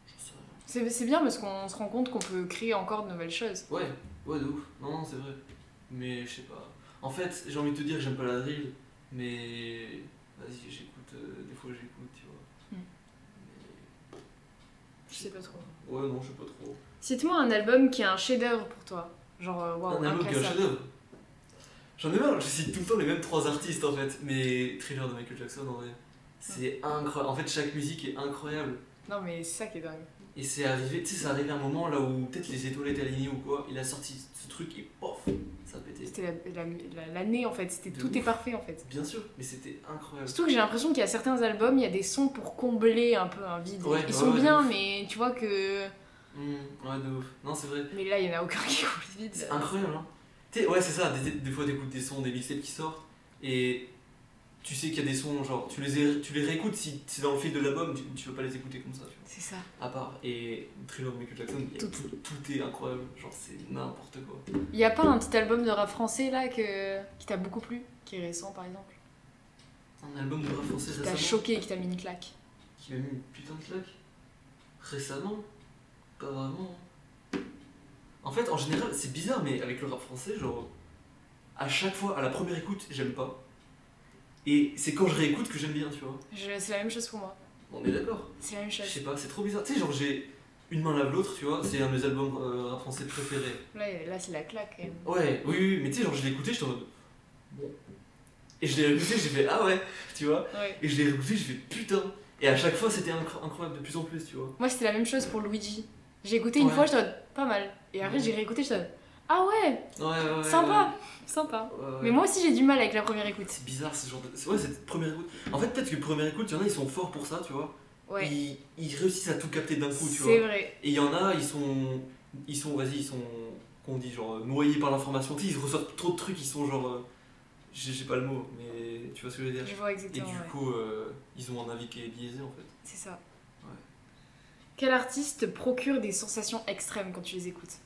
Je sais rien. C'est c'est bien parce qu'on se rend compte qu'on peut créer encore de nouvelles choses. Ouais, ouais, de ouf. Non, non, c'est vrai. Mais je sais pas. En fait, j'ai envie de te dire que j'aime pas la drill, mais vas-y, j'écoute. euh, des fois, j'écoute, tu vois. Mais- Je sais pas trop. Ouais, non, je sais pas trop. Cite-moi un album qui est un chef-d'œuvre pour toi. Genre, euh, waouh, un album qui est un inclassable. chef-d'œuvre. J'en ai marre, je cite tout le temps les mêmes trois artistes en fait. Mais Thriller de Michael Jackson en vrai. C'est incroyable. En fait, chaque musique est incroyable. Non, mais c'est ça qui est dingue. Et c'est arrivé, tu sais, c'est arrivé un moment là où peut-être les étoiles étaient alignées ou quoi. Il a sorti ce truc et pof, ça a pété. C'était la- la- la- l'année en fait, c'était tout ouf. est parfait en fait. Bien sûr, mais c'était incroyable. Surtout que j'ai l'impression qu'il y a certains albums, il y a des sons pour combler un peu un vide. Ouais, Ils ouais, sont ouais, bien, mais tu vois que. Hmm, ouais, de ouf. Non, c'est vrai. Mais là, il y en a aucun qui comble le vide. C'est incroyable, hein. Tu sais, ouais, c'est ça. Des, des fois, t'écoutes des sons, des mixtapes qui sortent, et tu sais qu'il y a des sons, genre, tu les, tu les réécoutes si c'est dans le fil de l'album, tu, tu veux pas les écouter comme ça, tu vois. C'est ça. À part. Et Thriller Michael Jackson, Tout. tout, tout est incroyable. Genre, c'est n'importe quoi. Il y a pas un petit album de rap français là que... qui t'a beaucoup plu? Qui est récent par exemple? Un album de rap français Qui t'a choqué qui t'a mis une claque? Qui m'a mis une putain de claque? Récemment? Pas vraiment. En fait, en général, c'est bizarre, mais avec le rap français, genre, à chaque fois, à la première écoute, j'aime pas. Et c'est quand je réécoute que j'aime bien, tu vois. Je- C'est la même chose pour moi. On est d'accord C'est la même Je chose. sais pas, c'est trop bizarre. Tu sais, genre, j'ai une main lave l'autre, tu vois, c'est un de mes albums euh, rap français préférés. Là, là c'est la claque quand même. Ouais, oui, oui, mais tu sais, genre, je l'ai écouté, j'étais en mode. Bon. Et je l'ai réécouté, j'ai fait, ah ouais, tu vois. Ouais. Et je l'ai réécouté, j'ai fait, putain. Et à chaque fois, c'était incro- incroyable de plus en plus, tu vois. Moi, c'était la même chose pour Luigi. J'ai écouté une Ouais. fois, en mode, pas mal. Et après, Ouais. j'ai réécouté, en mode, ah ouais, sympa, sympa. Mais moi aussi, j'ai du mal avec la première écoute. C'est bizarre ce genre de. c'est- Ouais, cette première écoute. En fait, peut-être que première écoute, il y en a, ils sont forts pour ça, tu vois. Ouais, Ils, ils réussissent à tout capter d'un coup, tu c'est vois. vrai. Et il y en a, ils sont. Ils sont, vas-y, ils sont. Qu'on dit, genre, noyés par l'information. Tu sais, ils reçoivent trop de trucs, ils sont genre. euh, J'ai pas le mot, mais tu vois ce que je veux dire. Je vois Et du ouais. coup, euh, ils ont un avis qui est biaisé en fait. C'est ça. Quel artiste te procure des sensations extrêmes quand tu les écoutes?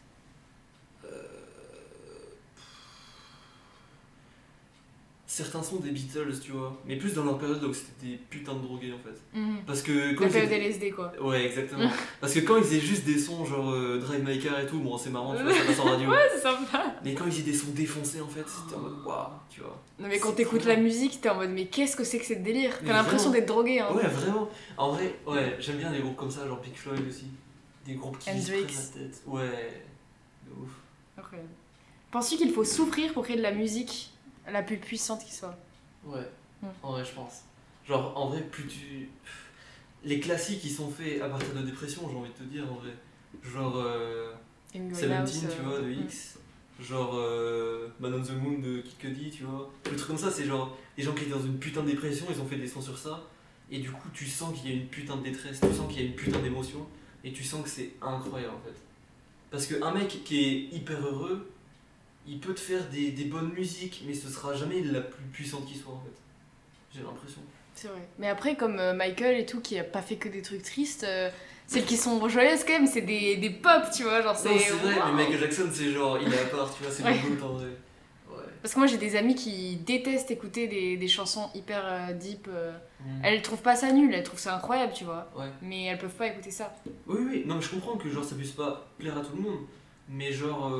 Certains sont des Beatles, tu vois, mais plus dans leur période où c'était des putains de drogués en fait. Mhm. Parce que quand La ils période LSD quoi. Ouais, exactement. Parce que quand ils faisaient juste des sons genre euh, Drive My Car et tout, bon, c'est marrant, tu vois, ça passe en radio. Ouais, c'est sympa. Mais quand ils faisaient des sons défoncés, en fait, c'était en mode waouh, tu vois. Non mais quand t'écoutes la bien. musique, t'es en mode mais qu'est-ce que c'est que cette délire? T'as l'impression d'être drogué hein. Ouais, vraiment. En vrai, ouais, j'aime bien des groupes comme ça, genre Pink Floyd aussi. Des groupes qui se la tête. Ouais, de ouf. Incroyable. Penses-tu qu'il faut souffrir pour créer de la musique? La plus puissante qui soit Ouais, Hmm. en vrai, je pense. Genre, en vrai, plus tu. Les classiques, ils sont faits à partir de dépression, j'ai envie de te dire, en vrai. Genre. Euh... Seventeen, tu euh, vois, de mm. X. Genre euh, Man on the Moon de Kid Cudi, tu vois. Le truc comme ça, c'est genre des gens qui étaient dans une putain de dépression, ils ont fait des sons sur ça. Et du coup, tu sens qu'il y a une putain de détresse, tu sens qu'il y a une putain d'émotion. Et tu sens que c'est incroyable en fait. Parce qu'un mec qui est hyper heureux, il peut te faire des, des bonnes musiques, mais ce sera jamais la plus puissante qui soit en fait. J'ai l'impression. C'est vrai. Mais après, comme euh, Michael et tout, qui a pas fait que des trucs tristes, euh, celles qui sont joyeuses quand même, c'est des, des pop, tu vois. Genre, Non, c'est. vrai, mais Michael Jackson, c'est genre, il est à part, tu vois, c'est Ouais. en vrai. Ouais. Parce que moi, j'ai des amis qui détestent écouter des, des chansons hyper euh, deep. euh. Mm. Elles trouvent pas ça nul, elles trouvent ça incroyable, tu vois. Ouais. Mais elles peuvent pas écouter ça. Oui, oui, non, mais je comprends que genre ça puisse pas plaire à tout le monde, mais genre,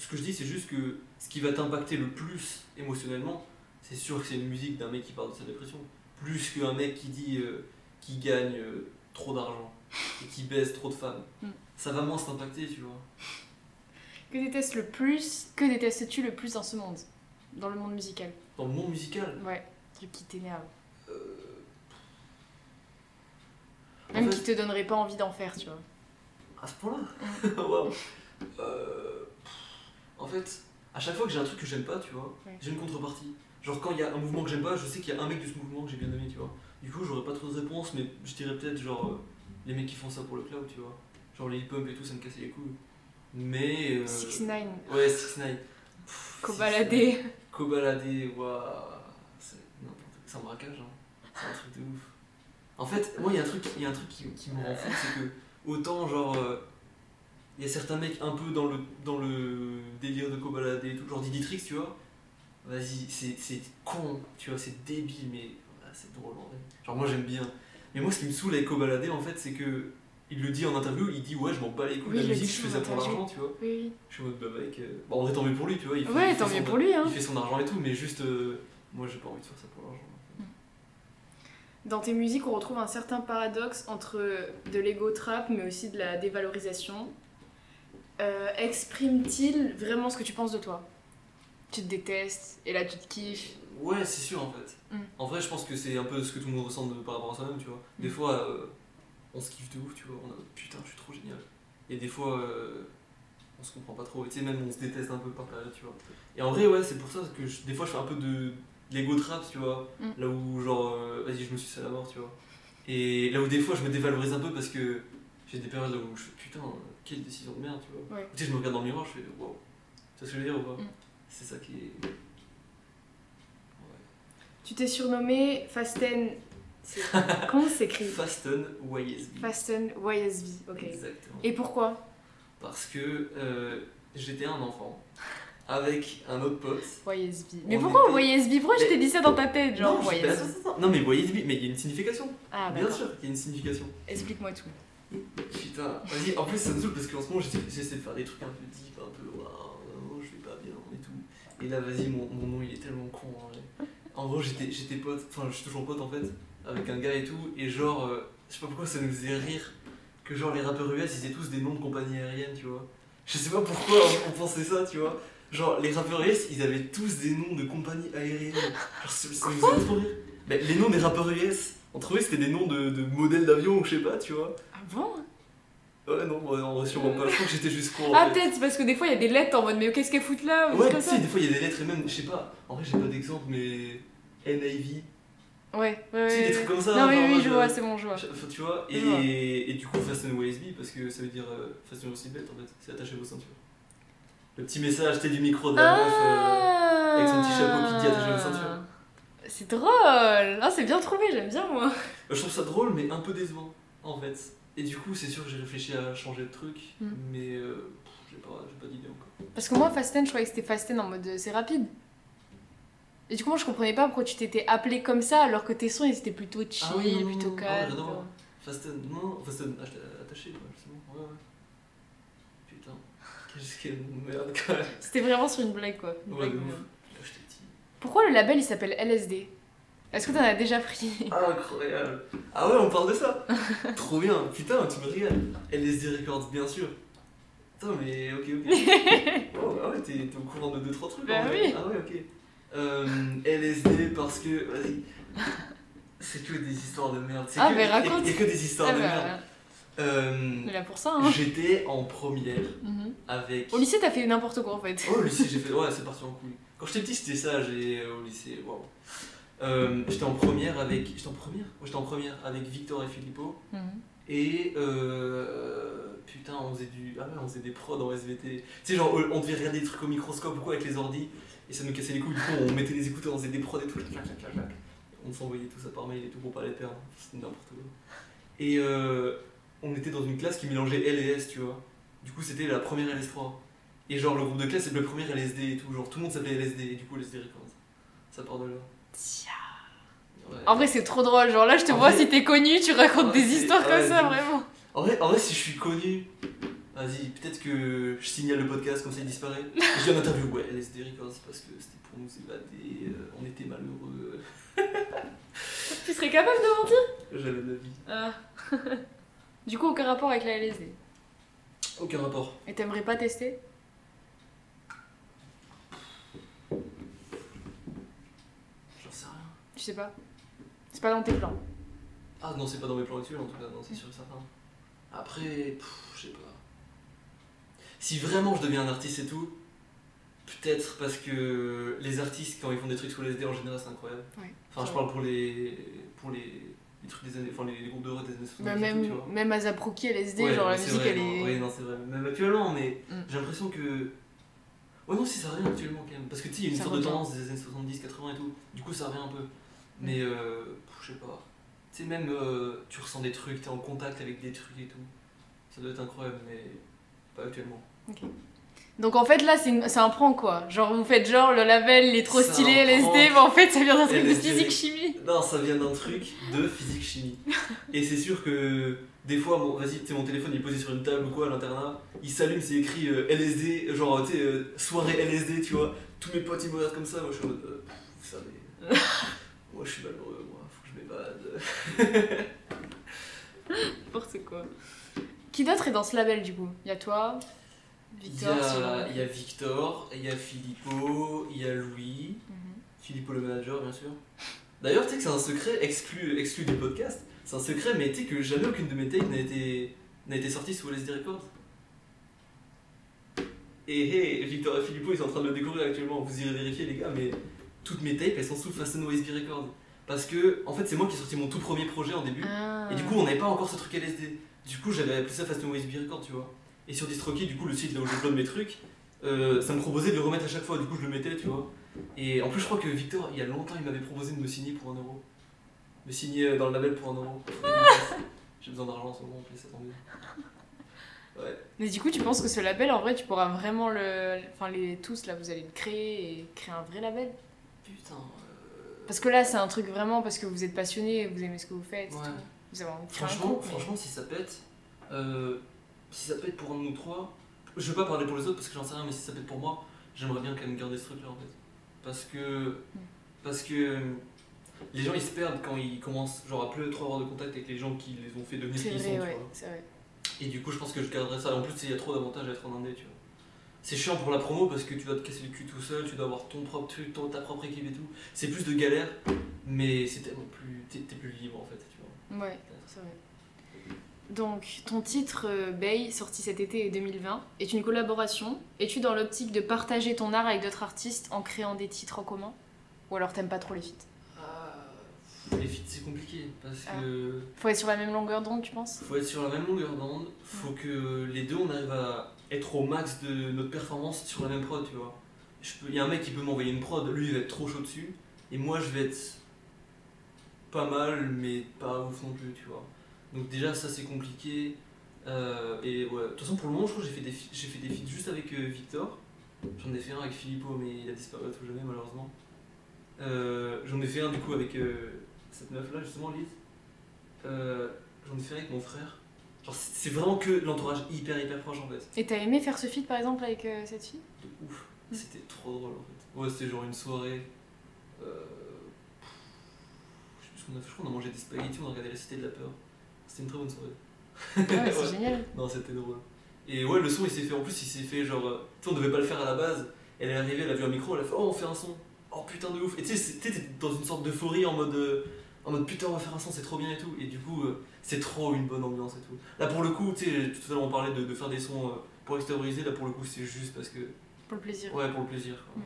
ce que je dis, c'est juste que ce qui va t'impacter le plus émotionnellement, c'est sûr que c'est une musique d'un mec qui parle de sa dépression, plus qu'un mec qui dit euh, qu'il gagne euh, trop d'argent et qui baise trop de femmes. Mm. Ça va moins t'impacter, tu vois. Que détestes le plus Que détestes-tu le plus dans ce monde? Dans le monde musical? Dans le monde musical, Ouais, truc qui t'énerve. euh, Même En qui te donnerait pas envie d'en faire, tu vois. À ce point-là? Waouh Euh, En fait, à chaque fois que j'ai un truc que j'aime pas, tu vois, Ouais. j'ai une contrepartie. Genre quand il y a un mouvement que j'aime pas, je sais qu'il y a un mec de ce mouvement que j'ai bien aimé, tu vois. Du coup, j'aurais pas trop de réponses, mais je dirais peut-être genre euh, les mecs qui font ça pour le cloud, tu vois. Genre les hip-hop et tout, ça me cassait les couilles. Mais. Euh... 6 9 Ouais, 6 9 Cobaladé. Cobaladé, waouh. C'est un braquage, hein. C'est un truc de ouf. En fait, moi, il y a un truc, il y a un truc qui, qui me rend fou, c'est que autant, genre, euh, il y a certains mecs un peu dans le, dans le délire de Cobaladé et tout, genre Diditrix, tu vois. Vas-y, c'est c'est con, tu vois, c'est débile, mais voilà, c'est drôle en vrai. Genre, moi, j'aime bien. Mais moi, ce qui me saoule avec Cobaladé, en fait, c'est que. Il le dit en interview, il dit ouais je m'en bats les couilles Oui, de la musique, je fais ça pour l'argent, tu vois. Oui, Je suis en mode bah mec, euh, bah, en vrai tant mieux pour lui, tu vois. Il oui. fait, Ouais, il tant mieux pour lui, hein. Il fait son argent et tout, mais juste, euh, moi j'ai pas envie de faire ça pour l'argent. Dans tes musiques, on retrouve un certain paradoxe entre de l'ego trap, mais aussi de la dévalorisation. Euh, Exprime-t-il vraiment ce que tu penses de toi? Tu te détestes, et là tu te kiffes. Ouais, c'est sûr en fait. Mm. En vrai, je pense que c'est un peu ce que tout le monde ressent de- par rapport à soi-même, tu vois. Des Mm. fois, euh, on se kiffe de ouf, tu vois. On a putain, je suis trop génial. Et des fois, euh, on se comprend pas trop. Et tu sais, même on se déteste un peu par période, tu vois. Et en vrai, ouais, c'est pour ça que je- des fois je fais un peu de, l'ego trap, tu vois. Mm. Là où, genre, euh, vas-y, je me suis à la mort, tu vois. Et là où des fois je me dévalorise un peu parce que j'ai des périodes où je fais putain, quelle décision de merde, tu vois. Ouais. Tu sais, je me regarde dans le miroir, je fais wow. Tu vois ce que je veux dire ou pas Mm. C'est ça qui est. Ouais. Tu t'es surnommé Fasten. Comment s'écrit Fasten YSB. Fasten YSV, ok. Exactement. Et pourquoi Parce que euh, j'étais un enfant avec un autre pote. YSV. Mais pourquoi était- YSV Pourquoi je t'ai Mais- dit ça dans ta tête, genre non, YSV attends, attends. non mais YSB, mais il y a une signification. Ah, Bien sûr qu'il y a une signification. Explique-moi tout. Putain, vas-y, en plus ça me saoule parce qu'en ce moment j'essaie de faire des trucs un peu deep, un peu waouh, je vais pas bien et tout. Et là, vas-y, mon, nom il est tellement con en vrai. En gros, j'étais pote, enfin je suis toujours pote en fait, avec un gars et tout, et genre, euh, je sais pas pourquoi ça nous faisait rire que genre les rappeurs US ils aient tous des noms de compagnies aériennes, tu vois. Je sais pas pourquoi on, pensait ça, tu vois. Genre, les rappeurs US ils avaient tous des noms de compagnies aériennes. Genre, ça, ça nous faisait trop rire. Les noms des rappeurs US, on trouvait que c'était des noms de, de modèles d'avion ou je sais pas, tu vois. Ah bon Ouais, non, ouais, non, sûrement pas. Je crois que j'étais juste con. en Ah, peut-être, parce que des fois il y a des lettres en mode mais qu'est-ce qu'elles foutent là? Ou Ouais, sais, des fois il y a des lettres et même, je sais pas, en vrai j'ai pas d'exemple, mais NIV. Ouais, ouais, ouais. des trucs comme ça. Non, mais genre, oui, je vois, euh, c'est bon, je vois. Enfin, tu vois, et, et du coup, Fasten YSB, parce que ça veut dire euh, Fasten your seatbelt en fait, c'est attaché vos ceintures. Le petit message, t'es du micro de la meuf. euh, avec son petit chapeau qui dit attaché vos ceintures. C'est drôle Ah, c'est bien trouvé, j'aime bien moi. euh, Je trouve ça drôle, mais un peu décevant, en fait. Et du coup, c'est sûr que j'ai réfléchi à changer de truc, Mm. mais euh, j'ai pas, pas d'idée encore. Parce que moi, Fasten, je croyais que c'était Fasten en mode euh, c'est rapide. Et du coup, moi, je comprenais pas pourquoi tu t'étais appelé comme ça alors que tes sons ils étaient plutôt chill, Ah oui, non, non, plutôt non, ah ouais, calme. Fasten, non, Fasten, atta- attaché, quoi, bon, ouais, ouais. Putain, qu'est-ce qu'elle merde quand même. C'était vraiment sur une blague quoi. Une Ouais, blague de ouf. mignonne. Là, je t'ai dit. Pourquoi le label il s'appelle LSD Est-ce que t'en as déjà pris? Incroyable. Ah ouais, on parle de ça. Trop bien. Putain, tu me régales. LSD Records, bien sûr. Putain, mais ok, ok. oh, ah ouais, t'es t'es au courant de 2-3 trucs. Bah en oui. Ah ouais, ok. Euh, LSD parce que. Vas-y. C'est que des histoires de merde. Ah, que, mais a- raconte. a que des histoires Ah de bah, merde. Euh, là pour ça hein. J'étais en première Mhm. avec. Au lycée, t'as fait n'importe quoi en fait. Oh, au lycée, j'ai fait. Ouais, c'est parti en couille. Quand j'étais petit, c'était ça, j'ai au lycée. Waouh. Euh, j'étais en première avec. J'étais en première? J'étais en première avec Victor et Filippo. Mhm. Et. Euh, putain, on faisait du. Ah ouais, on faisait des prods en SVT. Tu sais, genre, on devait regarder des trucs au microscope ou quoi avec les ordis. Et ça nous cassait les couilles. Du coup, on mettait les écouteurs, on faisait des prods et tout. clac, clac, clac, clac. On s'envoyait tout ça par mail et tout pour pas les perdre. C'était n'importe quoi. Et euh, on était dans une classe qui mélangeait L et S, tu vois. Du coup, c'était la première LS3. Et genre, le groupe de classe, c'est le premier LSD et tout. Genre, tout le monde s'appelait LSD. Et du coup, LSD Records. Ça part de là. Tiens. Ouais. En vrai, c'est trop drôle. Genre là, je te En vois vrai- si t'es connu, tu racontes Ouais, des histoires ouais, comme ça, vraiment. En vrai, en vrai, si je suis connu, vas-y, peut-être que je signale le podcast comme ça il disparaît. Je dis en interview, ouais, LSD Records parce que c'était pour nous évader, euh, on était malheureux, Tu serais capable de mentir? J'avais de la vie. Ah. Du coup, aucun rapport avec la LSD. Aucun rapport. Et t'aimerais pas tester? J'en sais rien. Je sais pas. C'est pas dans tes plans. Ah non, c'est pas dans mes plans actuels en tout cas, non, c'est sûr et certain. Après, je sais pas. Si vraiment je deviens un artiste et tout, peut-être parce que les artistes, quand ils font des trucs sur les SD, en général, c'est incroyable. Ouais. Enfin, je parle pour les, pour les, les trucs des années, enfin les, les groupes de rock des années 70. Bah, et tout, même, tu vois. même Azaproki, LSD, Ouais, genre la musique vrai, elle non, est. ouais, non, c'est vrai. Même actuellement, mais Mm. j'ai l'impression que. Ouais, non, si ça revient actuellement quand même. Parce que tu sais, il y a une Ça sorte de revient. Tendance des années 70, 80 et tout. Du coup, ça revient un peu. Mais, euh, je sais pas. Tu sais, même euh, tu ressens des trucs, t'es en contact avec des trucs et tout. Ça doit être incroyable, mais pas actuellement. Donc en fait là c'est un prank quoi. Genre vous faites genre le label il est trop stylé LSD, mais en fait ça vient d'un truc de physique chimie. Non, ça vient d'un truc de physique-chimie. Et c'est sûr que des fois, bon, vas-y, tu mon téléphone il est posé sur une table ou quoi à l'internat, il s'allume, c'est écrit euh, LSD, genre, tu sais, euh, soirée LSD, tu vois. Tous mes potes ils me regardent comme ça, moi je suis en mode, euh, vous savez, moi je suis malheureux, moi, faut que je m'évade. N'importe quoi. Qui d'autre est dans ce label du coup? Il y a toi, Victor, il y a Victor, il y a Filippo, il y a Louis, Mhm. Filippo le manager, bien sûr. D'ailleurs, tu sais que c'est un secret exclu, exclu du podcast. C'est un secret, mais tu sais que jamais aucune de mes tapes n'a été, été sortie sous LSD Records. Et hey, Victor et Filippo, ils sont en train de le découvrir actuellement. Vous irez vérifier, les gars, mais toutes mes tapes, elles sont sous Fast OSB Records. Parce que, en fait, c'est moi qui ai sorti mon tout premier projet en début. Ah. Et du coup, on n'avait pas encore ce truc LSD. Du coup, j'avais appelé ça Fast USB Record, tu vois. Et sur DistroKey, du coup, le site là où je upload mes trucs, euh, ça me proposait de le remettre à chaque fois. Du coup, je le mettais, tu vois. Et en plus, je crois que Victor, il y a longtemps, il m'avait proposé de me signer pour un euro. Me signer euh, dans le label pour un euro. J'ai besoin d'argent en ce moment, en plus, ça tombe bien. Ouais. Mais du coup tu penses que ce label en vrai tu pourras vraiment le. Enfin les tous là vous allez le créer et créer un vrai label? Putain. euh, Parce que là c'est un truc vraiment parce que vous êtes passionné, vous aimez ce que vous faites. et Ouais. tout. Vous avez envie de Franchement, groupe. mais- franchement, si ça pète, euh, si ça pète pour un de nous trois, je veux pas parler pour les autres parce que j'en sais rien, mais si ça pète pour moi, j'aimerais bien quand même garder ce truc là en fait. Parce que. Parce que. euh, Les gens ils se perdent quand ils commencent genre à plus trop avoir de contact avec les gens qui les ont fait devenir ce C'est qu'ils sont, vrai, tu ouais, vois. c'est vrai. Et du coup, je pense que je garderai ça. En plus, il y a trop d'avantages à être en indé, tu vois. C'est chiant pour la promo parce que tu dois te casser le cul tout seul, tu dois avoir ton propre truc, ton- ta propre équipe et tout. C'est plus de galère, mais c'est tellement plus. T'es t'es plus libre en fait, tu vois. Ouais, c'est vrai. Donc, ton titre euh, Bay, sorti cet été 2020, est une collaboration. Es-tu dans l'optique de partager ton art avec d'autres artistes en créant des titres en commun? Ou alors t'aimes pas trop les feats? Ah, les feats c'est compliqué parce Ah. que Faut être sur la même longueur d'onde, tu penses? Faut être sur la même longueur d'onde, faut que les deux on arrive à être au max de notre performance sur la même prod, tu vois. Il y a un mec qui peut m'envoyer une prod, lui il va être trop chaud dessus, et moi je vais être pas mal mais pas ouf non plus, tu vois. Donc déjà ça c'est compliqué. Euh, et ouais, de toute façon pour le moment je crois que j'ai fait des j'ai feats juste avec euh, Victor. J'en ai fait un avec Filippo mais il a disparu à tout jamais malheureusement. Euh, J'en ai fait un du coup avec cette meuf là justement Lise. J'en ai fait un avec mon frère. Genre c'est vraiment que l'entourage hyper hyper proche en fait. Et t'as aimé faire ce feat par exemple avec euh, cette fille? De ouf. Mm. C'était trop drôle en fait. Ouais c'était genre une soirée. Euh, je sais plus ce qu'on a fait, je crois qu'on a mangé des spaghettis, on a regardé la cité de la peur. C'était une très bonne soirée. Ouais, c'est Ouais. génial. Non, c'était drôle. Et ouais, le son il s'est fait en plus, il s'est fait genre. euh, Tu sais, on devait pas le faire à la base. Elle est arrivée, elle a vu un micro, elle a fait Oh, on fait un son. Oh putain de ouf. Et tu sais, c'est- tu sais, t'es dans une sorte d'euphorie en mode. euh, en mode putain, on va faire un son, c'est trop bien et tout. Et du coup, euh, c'est trop une bonne ambiance et tout. Là, pour le coup, tu sais, tout à l'heure on parlait de, de faire des sons euh, pour extérioriser. Là, pour le coup, c'est juste parce que. Pour le plaisir. Ouais, pour le plaisir. Mm.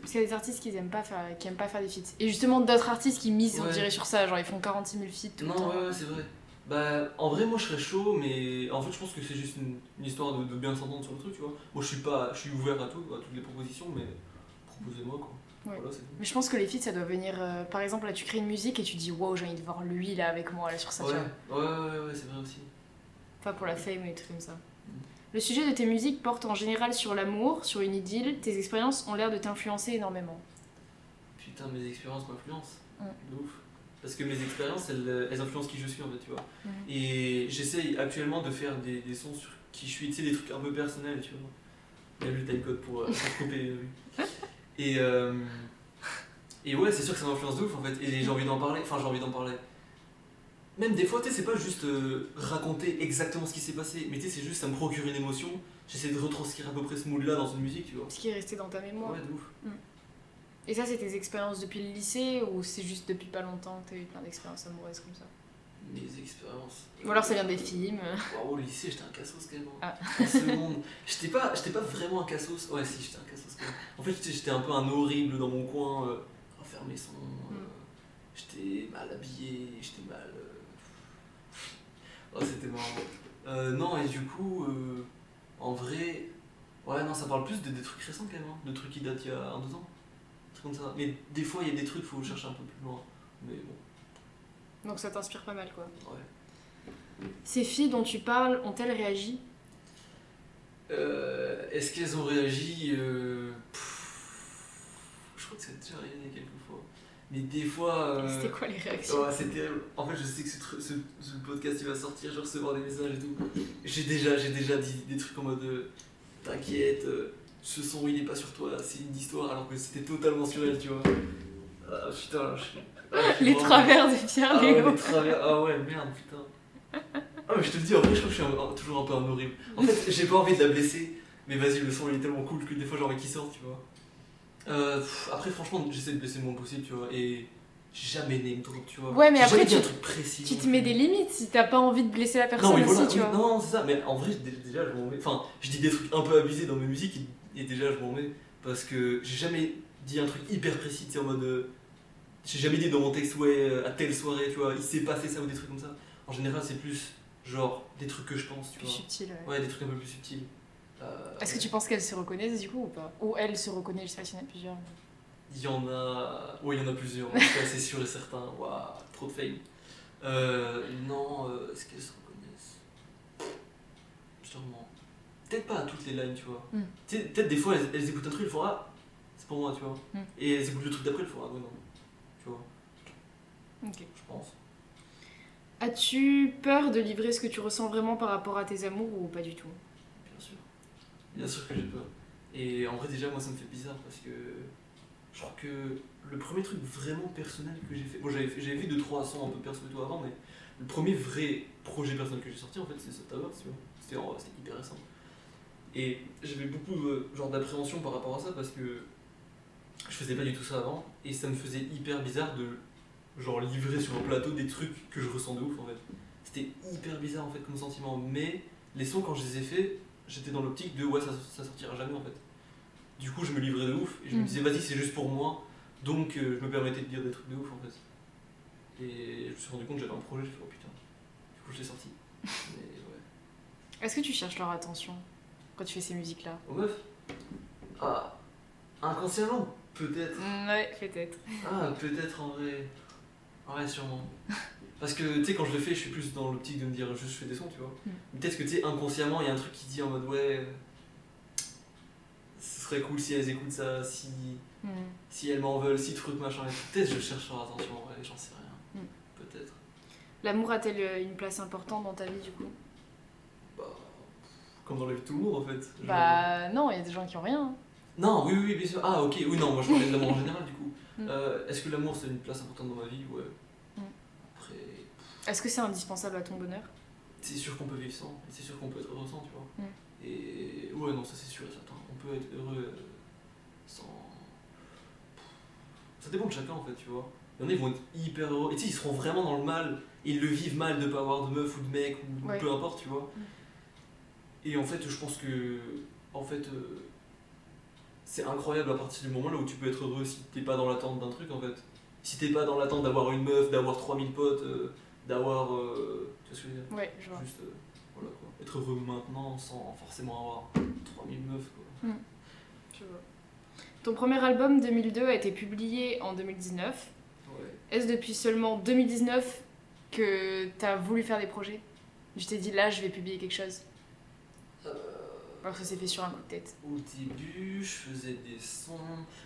Parce qu'il y a des artistes qui aiment pas faire, qui aiment pas faire des feats. Et justement d'autres artistes qui misent, on Ouais. dirait, sur ça. Genre ils font 46 000 feats tout le Non, temps. ouais, ouais, c'est vrai. Bah, en vrai, moi je serais chaud, mais en fait, je pense que c'est juste une, une histoire de, de bien s'entendre sur le truc, tu vois. Moi, je suis pas, je suis ouvert à tout, à toutes les propositions, mais proposez-moi quoi. Ouais. Voilà. Mais je pense que les feats ça doit venir. euh, par exemple, là tu crées une musique et tu dis wow, j'ai envie de voir lui là avec moi là sur tu Ouais, ouais, ouais, ouais, c'est vrai aussi. Pas pour la fame et des trucs comme ça. Mm. Le sujet de tes musiques porte en général sur l'amour, sur une idylle. Tes expériences ont l'air de t'influencer énormément. Putain, mes expériences m'influencent. Mm. De ouf. Parce que mes expériences, elles, elles influencent qui je suis en fait, tu vois. Mhm. Et j'essaye actuellement de faire des, des sons sur qui je suis, tu sais, des trucs un peu personnels, tu vois. Il y a le timecode pour, euh, pour couper. euh, Et, euh, et ouais, c'est sûr que ça m'influence de ouf en fait. Et j'ai envie d'en parler, enfin j'ai envie d'en parler. Même des fois, tu sais, c'est pas juste euh, raconter exactement ce qui s'est passé, mais tu sais, c'est juste ça me procure une émotion. J'essaie de retranscrire à peu près ce mood-là dans une musique, tu vois. Ce qui est resté dans ta mémoire. Ouais, de ouf. Et ça, c'est tes expériences depuis le lycée ou c'est juste depuis pas longtemps que t'as eu plein d'expériences amoureuses comme ça? Mes expériences. Ou alors ça vient des films. Wow, au lycée, j'étais un cassos quand même. hein. Ah. En seconde. J'étais pas, j'étais pas vraiment un cassos. Ouais, si, j'étais un cassos quand même. En fait, j'étais- un peu un horrible dans mon coin, euh, enfermé son. Mm. euh, j'étais mal habillé, j'étais mal. euh, Oh, c'était marrant. Non, et du coup, en vrai. Ouais, non, ça parle plus de des trucs récents quand même, hein, de trucs qui datent il y a un, deux ans. Des trucs comme ça. Mais des fois, il y a des trucs, faut chercher un peu plus loin. Mais bon, Donc ça t'inspire pas mal quoi. ouais. Ces filles dont tu parles ont-elles réagi? Euh, Est-ce qu'elles ont réagi euh, Je crois que ça a déjà arrivé quelques fois. Mais des fois. euh, C'était quoi les réactions? ouais, c'est terrible. En fait, je sais que ce, tru- ce, ce podcast il va sortir, je vais recevoir des messages et tout. J'ai déjà, j'ai déjà dit des trucs en mode euh, T'inquiète, euh, ce son il est pas sur toi, c'est une histoire, alors que c'était totalement sur elle, tu vois. Ah putain, je suis. Ah, Les travers de Pierre ah ouais, les travers. Ah ouais, merde, putain. Ah, mais je te le dis, en vrai, je crois que je suis un- toujours un peu un horrible. En fait, j'ai pas envie de la blesser, mais vas-y, le son il est tellement cool que des fois j'ai envie qu'il sorte, tu vois. Euh, pff, après, franchement, j'essaie de blesser le moins possible, tu vois, et j'ai jamais name drop, tu vois. Ouais, mais après, tu- un truc précis. Tu te mets des limites si t'as pas envie de blesser la personne Non, mais aussi, voilà, tu oui, vois. non, c'est ça, mais en vrai, dé- déjà, je m'en mets. Enfin, je dis des trucs un peu abusés dans mes musiques et, et déjà, je m'en mets. Parce que j'ai jamais dit un truc hyper précis, tu sais, en mode. J'ai jamais dit dans mon texte, ouais, euh, à telle soirée, tu vois, il s'est passé ça ou des trucs comme ça. En général, c'est plus genre des trucs que je pense, tu Plus vois. subtil, ouais. Ouais, des trucs un peu plus subtils. Euh, Est-ce que tu penses qu'elles se reconnaissent du coup ou pas? Ou elle se reconnaît, je sais pas s'il y en a plusieurs. Il y en a. Ouais, il y en a plusieurs, c'est sûr et certain. Waouh, trop de fame. Euh, non, euh, est-ce qu'elles se reconnaissent? Sûrement. Peut-être pas à toutes les lines, tu vois. Tu sais, Peut-être des fois, elles, elles écoutent un truc, elles font Ah, c'est pour moi, tu vois. Hmm. Et elles écoutent le truc d'après, elles font Ah, ouais, non. Tu vois, Ok. je pense. As-tu peur de livrer ce que tu ressens vraiment par rapport à tes amours ou pas du tout? Bien sûr. Bien sûr que j'ai peur. Et en vrai, déjà, moi, ça me fait bizarre parce que je crois que le premier truc vraiment personnel que j'ai fait. Bon, j'avais fait- trois sons un peu perso et tout avant, mais le premier vrai projet personnel que j'ai sorti, en fait, c'est Soft vois. C'était hyper récent. Et j'avais beaucoup euh, genre d'appréhension par rapport à ça parce que je faisais pas du tout ça avant et ça me faisait hyper bizarre de genre livrer sur un plateau des trucs que je ressens de ouf en fait. C'était hyper bizarre en fait comme sentiment, mais les sons quand je les ai faits, j'étais dans l'optique de ouais ça, ça sortira jamais en fait. Du coup je me livrais de ouf et je me Mhm. disais vas-y c'est juste pour moi, donc euh, je me permettais de dire des trucs de ouf en fait. Et je me suis rendu compte que j'avais un projet, j'ai fait oh putain. Du coup je l'ai sorti. Ouais. Est-ce que tu cherches leur attention quand tu fais ces musiques-là? Aux meufs? Ah, inconsciemment Peut-être. Mm, Ouais, peut-être. Ah, peut-être en vrai. Ouais, sûrement. Parce que tu sais, quand je le fais, je suis plus dans l'optique de me dire juste je fais des sons, tu vois. Mm. Mais Peut-être que tu sais, inconsciemment, il y a un truc qui dit en mode ouais. Ce serait cool si elles écoutent ça, si, Mm. si elles m'en veulent, si truc machin. Peut-être je cherche leur attention en vrai, j'en sais rien. Mm. Peut-être. L'amour a-t-elle euh, une place importante dans ta vie du coup? Bah. Comme dans la vie de tout le monde en fait. Bah non, il y a des gens qui ont rien. hein. Non, oui, oui, bien sûr. Ah, ok, oui, non, moi je parlais de l'amour en général du coup. Mm. Euh, Est-ce que l'amour c'est une place importante dans ma vie? Ouais. Est-ce que c'est indispensable à ton bonheur? C'est sûr qu'on peut vivre sans, c'est sûr qu'on peut être heureux sans, tu vois. Mm. Et ouais, non, ça c'est sûr et certain. On peut être heureux euh, sans. Ça dépend de chacun en fait, tu vois. Il y en a, ils vont être hyper heureux. Et tu sais, ils seront vraiment dans le mal, et ils le vivent mal de pas avoir de meuf ou de mec, ou Ouais. peu importe, tu vois. Mm. Et en fait, je pense que. En fait. euh, c'est incroyable à partir du moment là où tu peux être heureux si t'es pas dans l'attente d'un truc en fait. Si t'es pas dans l'attente d'avoir une meuf, d'avoir 3000 potes, euh, d'avoir. euh, tu vois ce que je veux dire Ouais, je vois. Juste, euh, voilà quoi. Être heureux maintenant sans forcément avoir 3000 meufs quoi. je vois. Ton premier album 2002 a été publié en 2019. Ouais. Est-ce depuis seulement 2019 que t'as voulu faire des projets? Je t'ai dit là, je vais publier quelque chose. Euh, Alors que ça s'est fait sur un coup de tête. au début, je faisais des sons.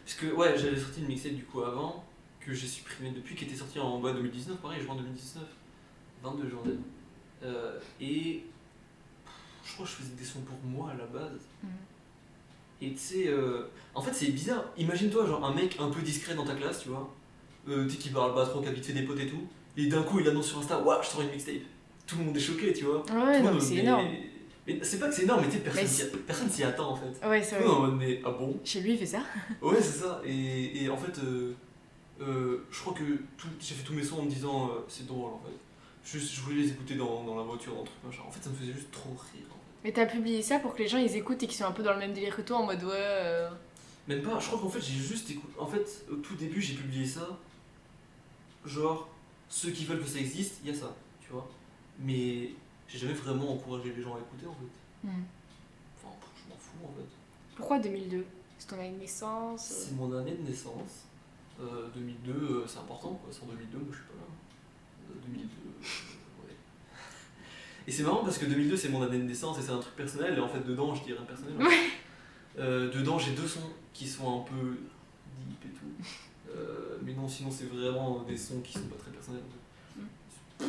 Parce que, ouais, j'avais sorti une mixtape du coup avant, que j'ai supprimé depuis, qui était sorti en ouais, 2019, pareil, juin 2019. 22 janvier. Euh, et. Je crois que je faisais des sons pour moi à la base. Mhm. Et tu sais, euh, en fait c'est bizarre. Imagine-toi, genre un mec un peu discret dans ta classe, tu vois, euh, tu sais, qui parle pas trop, qui a vite fait des potes et tout, et d'un coup il annonce sur Insta, waouh, je sors une mixtape. Tout le monde est choqué, tu vois. Ouais, Tout le non, c'est énorme. Mais c'est pas que c'est énorme, mais tu sais, personne s'y- personne s'y attend en fait. Ouais, c'est vrai. mais ah bon? Chez lui, il fait ça. Ouais, c'est ça. Et, et en fait, euh, je crois que j'ai fait tous mes sons en me disant, c'est drôle en fait. Juste, je voulais les écouter dans, dans la voiture, dans le truc machin. En fait, ça me faisait juste trop rire. en fait. Mais t'as publié ça pour que les gens ils écoutent et qu'ils soient un peu dans le même délire que toi en mode ouais. euh, Même pas, je crois qu'en fait, j'ai juste écouté. En fait, au tout début, j'ai publié ça. Genre, ceux qui veulent que ça existe, il y a ça, tu vois. Mais j'ai jamais vraiment encouragé les gens à écouter en fait. hmm. Enfin, je m'en fous en fait. Pourquoi 2002 C'est ton année de naissance euh, C'est mon année de naissance. Euh, 2002, euh, c'est important quoi. Sans 2002, moi je suis pas là. Euh, 2002, euh, ouais. Et c'est marrant parce que 2002 c'est mon année de naissance et c'est un truc personnel. Et en fait, dedans, je dis rien personnel. Euh, dedans, j'ai deux sons qui sont un peu deep et tout. Euh, mais non, sinon, c'est vraiment des sons qui sont pas très personnels. fait.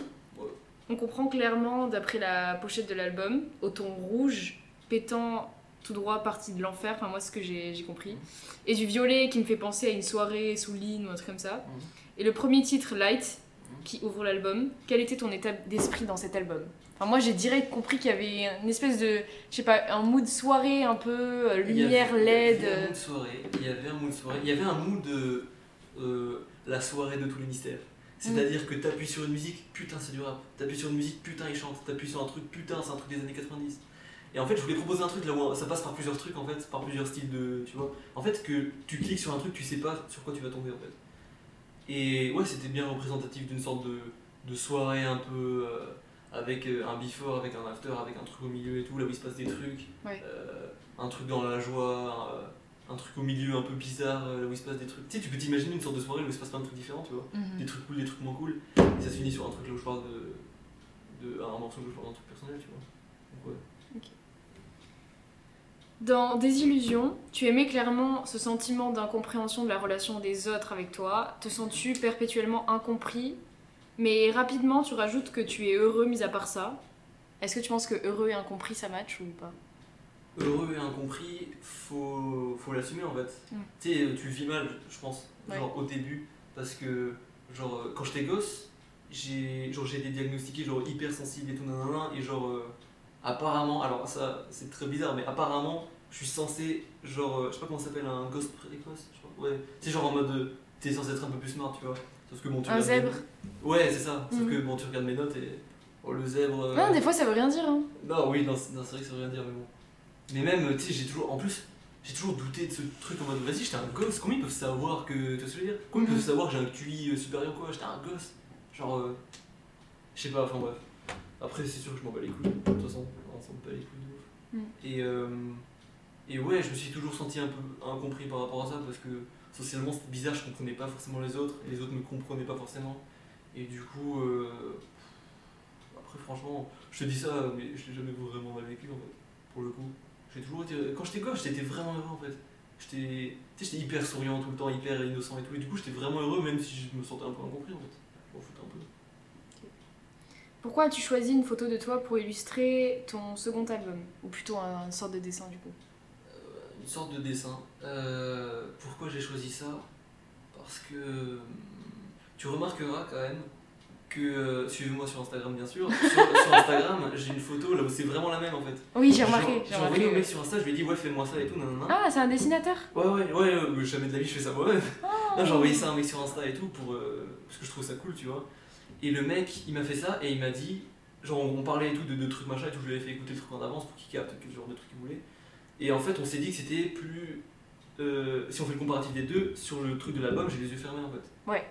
On comprend clairement, d'après la pochette de l'album, au ton rouge, pétant tout droit, parti de l'enfer, enfin moi ce que j'ai compris, et du violet qui me fait penser à une soirée sous l'île ou un truc comme ça. Mhm. Et le premier titre, Light, qui ouvre l'album, quel était ton état d'esprit dans cet album Enfin moi j'ai direct compris qu'il y avait une espèce de, je sais pas, un mood soirée un peu, euh, Il y lumière avait- LED. Il y avait un euh, mood soirée. Il y avait un mood soirée. Il y avait un mood de euh, la soirée de tous les mystères. C'est-à-dire que t'appuies sur une musique, putain c'est du rap. T'appuies sur une musique, putain il chante. T'appuies sur un truc, putain c'est un truc des années 90. Et en fait je voulais proposer un truc là où ça passe par plusieurs trucs en fait, par plusieurs styles de. Tu vois. En fait que tu cliques sur un truc, tu sais pas sur quoi tu vas tomber en fait. Et ouais c'était bien représentatif d'une sorte de, de soirée un peu. euh, avec euh, un before, avec un after, avec un truc au milieu et tout, là où il se passe des trucs. Ouais. Euh, un truc dans la joie, un truc au milieu un peu bizarre, là où il se passe des trucs. Tu sais, tu peux t'imaginer une sorte de soirée où il se passe plein de trucs différents, tu vois. mhm. Des trucs cool, des trucs moins cool. Et ça se finit sur un truc là où je parle de. de un morceau où je parle d'un truc personnel, tu vois. Donc ouais. Dans Désillusion, tu aimais clairement ce sentiment d'incompréhension de la relation des autres avec toi. Te sens-tu perpétuellement incompris? Mais rapidement, tu rajoutes que tu es heureux mis à part ça. Est-ce que tu penses que heureux et incompris ça match ou pas? Heureux et incompris, faut, faut l'assumer en fait. Mm. Tu sais, tu vis mal, je pense, Ouais. genre au début, parce que, genre, quand j'étais gosse, j'ai été diagnostiqué genre hypersensible et tout, nanana, et genre, euh, apparemment, alors ça, c'est très bizarre, mais apparemment, je suis censé, genre, euh, je sais pas comment ça s'appelle, un ghost précoce, je crois, ouais, c'est genre en mode, euh, t'es censé être un peu plus smart, tu vois. Sauf que bon, tu Un mes- zèbre Ouais, c'est ça, sauf Mhm. que bon, tu regardes mes notes et. Oh, le zèbre. euh, Non, des fois ça veut rien dire. Hein. non, oui, non, c'est vrai que ça veut rien dire, mais bon. Mais même, tu sais, j'ai toujours. En plus, j'ai toujours douté de ce truc en mode vas-y, j'étais un gosse, comment ils peuvent savoir que. Tu vois ce que je veux dire? Comment ils Mhm. peuvent savoir que j'ai un QI supérieur quoi? J'étais un gosse. Genre. euh, je sais pas, enfin bref. Après, c'est sûr que je m'en bats les couilles, de toute façon, on s'en bat les couilles de ouf. Mhm. Et, euh, et ouais, je me suis toujours senti un peu incompris par rapport à ça parce que socialement c'était bizarre, je comprenais pas forcément les autres et les autres me comprenaient pas forcément. Et du coup, euh, après franchement, je te dis ça, mais je l'ai jamais vraiment mal vécu en fait, pour le coup. J'ai toujours été. Quand j'étais gosse, j'étais vraiment heureux en fait. J'étais hyper souriant tout le temps, hyper innocent et tout. Et du coup, j'étais vraiment heureux même si je me sentais un peu incompris en fait. Pourquoi as-tu choisi une photo de toi pour illustrer ton second album? Ou plutôt un- une sorte de dessin du coup? Une sorte de dessin. Euh, pourquoi j'ai choisi ça? Parce que hum, tu remarqueras quand même que, euh, suivez-moi sur Instagram bien sûr, sur, sur Instagram j'ai une photo là où c'est vraiment la même en fait. Oui, j'ai remarqué. J'ai envoyé au mec sur Insta, je lui ai dit ouais fais-moi ça et tout, nanana. Ah, c'est un dessinateur? Ouais ouais ouais, mais jamais de la vie je fais ça moi-même. Oh. Non, j'ai envoyé ça à un mec sur Insta et tout pour, euh, parce que je trouve ça cool tu vois. Et le mec il m'a fait ça et il m'a dit, genre on parlait et tout de, de trucs machin et tout, je lui avais fait écouter le truc en avance pour qu'il capte quel genre de truc il voulait. Et en fait on s'est dit que c'était plus, euh, si on fait le comparatif des deux, sur le truc de l'album j'ai les yeux fermés en fait. Ouais.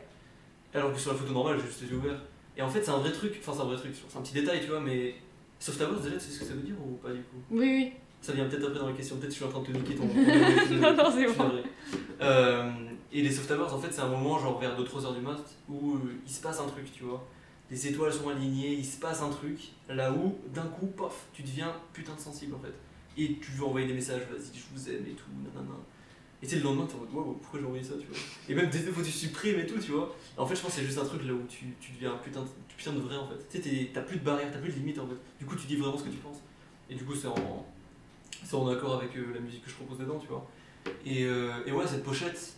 Alors que sur la photo normale j'ai juste les yeux ouverts. Et en fait c'est un vrai truc, enfin c'est un vrai truc, c'est un petit détail tu vois, mais Soft Hours déjà tu sais ce que ça veut dire ou pas du coup? Oui, oui. Ça vient peut-être après dans les questions, peut-être que je suis en train de te niquer ton... Non, non, c'est bon. Euh, et les soft hours, en fait, c'est un moment, genre vers 2-3 heures du mat, où euh, il se passe un truc, tu vois. Les étoiles sont alignées, il se passe un truc, là où, d'un coup, pof, tu deviens putain de sensible, en fait. Et tu veux envoyer des messages, vas-y, je vous aime et tout, nanana. Et tu le lendemain, t'es en mode, wow, pourquoi j'ai envoyé ça, tu vois. Et même des fois, tu supprimes et tout, tu vois. En fait, je pense que c'est juste un truc là où tu, tu deviens putain de, putain de vrai, en fait. Tu sais, t'as plus de barrière, t'as plus de limite, en fait. Du coup, tu dis vraiment ce que tu penses. Et du coup, c'est en, en accord avec euh, la musique que je propose dedans, tu vois. Et, euh, et ouais, cette pochette,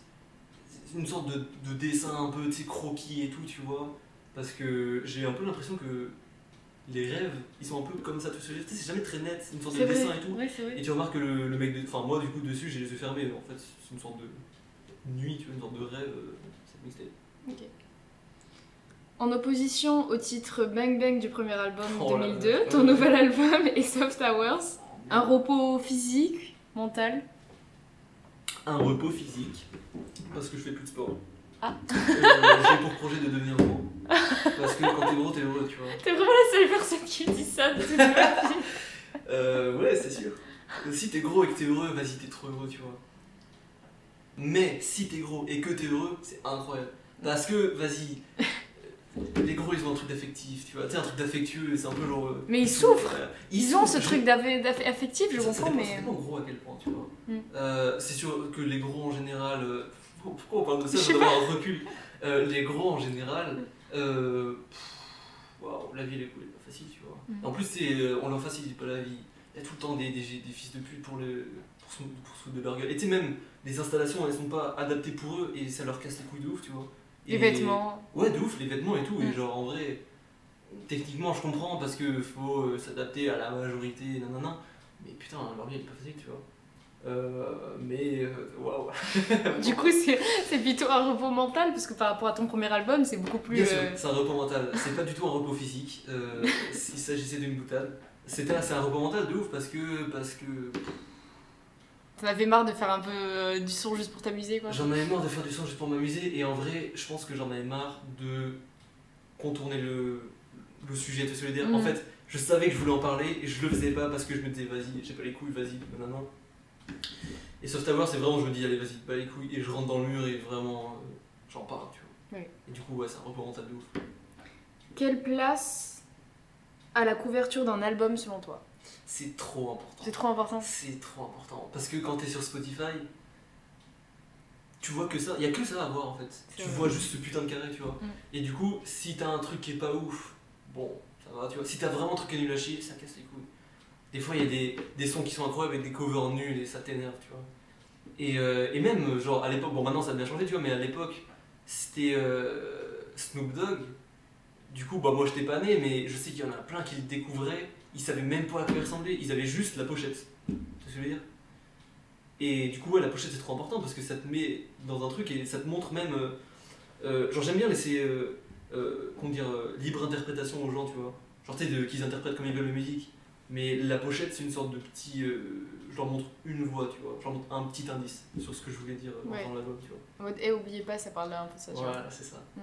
c'est une sorte de, de dessin un peu, tu sais, croquis et tout, tu vois. Parce que j'ai un peu l'impression que les rêves, ils sont un peu comme ça, tu sais, tu sais, c'est jamais très net, c'est une sorte de dessin et tout. Ouais. Et tu remarques que le, le mec, de, enfin moi du coup dessus, j'ai les yeux fermés, en fait, c'est une sorte de nuit, tu vois, une sorte de rêve, euh, cette mixtape. Ok. En opposition au titre Bang Bang du premier album Oh là 2002, là. ton nouvel album est Soft Hours. Un repos physique, mental? Un repos physique, parce que je fais plus de sport. Ah. Euh, J'ai pour projet de devenir gros. Parce que quand t'es gros, t'es heureux, tu vois. T'es vraiment la seule personne qui dit ça de toute ma vie. Euh, ouais, c'est sûr. Si t'es gros et que t'es heureux, vas-y, t'es trop heureux, tu vois. Mais si t'es gros et que t'es heureux, c'est incroyable. Parce que, vas-y, euh, les gros ils ont un truc d'affectif, tu vois. Tu sais, un truc d'affectueux, c'est un peu genre. Mais ils souffrent. euh, Ils ont ce truc d'aff- d'aff- affectif, je comprends, mais. dépend gros à quel point, tu vois. Mm. Euh, c'est sûr que les gros en général. Pourquoi on parle de ça Je dois avoir un recul. Euh, les gros en général. euh, pff, la vie elle est elle est pas facile, tu vois. Mm. En plus, c'est, euh, on leur facilite pas la vie. Il y a tout le temps des, des, des fils de pute pour, le, pour, se, pour se de leur gueule. Et tu sais, même les installations elles sont pas adaptées pour eux et ça leur casse les couilles de ouf, tu vois. Les vêtements. Ouais, de ouf, les vêtements et tout. Mm. Et genre, en vrai, techniquement, je comprends parce que faut euh, s'adapter à la majorité, nanana. Mais putain, leur vie, elle est pas facile, tu vois. Euh, mais, euh, waouh. Du coup, c'est c'est plutôt un repos mental, parce que par rapport à ton premier album, c'est beaucoup plus. Bien sûr, euh, c'est un repos mental. C'est pas du tout un repos physique. Euh, S'il s'agissait d'une boutade. C'était c'est un repos mental de ouf parce que, parce que T'en avais marre de faire un peu du son juste pour t'amuser, quoi. j'en avais marre de faire du son juste pour m'amuser. Et en vrai, je pense que j'en avais marre de contourner le, le sujet. Que je veux dire Mm. En fait, je savais que je voulais en parler et je le faisais pas parce que je me disais, vas-y, j'ai pas les couilles, vas-y, nanana. Et Soft Tower, c'est vraiment, je me dis, allez, vas-y, pas les couilles. Et je rentre dans le mur et vraiment, euh, j'en parle, tu vois. Et du coup, ouais, repos mental de ouf. Quelle place à la couverture d'un album selon toi? C'est trop important. C'est trop important. C'est trop important. Parce que quand t'es sur Spotify, tu vois que ça. Il y a que ça à voir en fait. Tu vrai. vois juste ce putain de carré, tu vois. Mm. Et du coup, si t'as un truc qui est pas ouf, bon, ça va, tu vois. Si t'as vraiment un truc qui est nul à chier, ça casse les couilles. Des fois, il y a des, des sons qui sont incroyables avec des covers nuls et ça t'énerve, tu vois. Et, euh, et même, euh, genre, à l'époque, bon, maintenant ça a bien changé, tu vois, mais à l'époque, c'était euh, Snoop Dogg. Du coup, bah, moi j'étais pas né, mais je sais qu'il y en a plein qui le découvraient. Ils savaient même pas à quoi il ressemblait, ils avaient juste la pochette. Tu vois ce que je veux dire? Et du coup, ouais, la pochette c'est trop important parce que ça te met dans un truc et ça te montre même. genre, j'aime bien laisser, comment dire, libre interprétation aux gens, tu vois. Genre, tu sais, qu'ils interprètent comme ils veulent la musique. Mais la pochette, c'est une sorte de petit. euh, je leur montre une voix, tu vois. Je leur montre un petit indice sur ce que je voulais dire euh, Ouais. dans l'album, tu vois. En mode, eh, oubliez pas, ça parle un peu de ça. Voilà, c'est ça. Mm.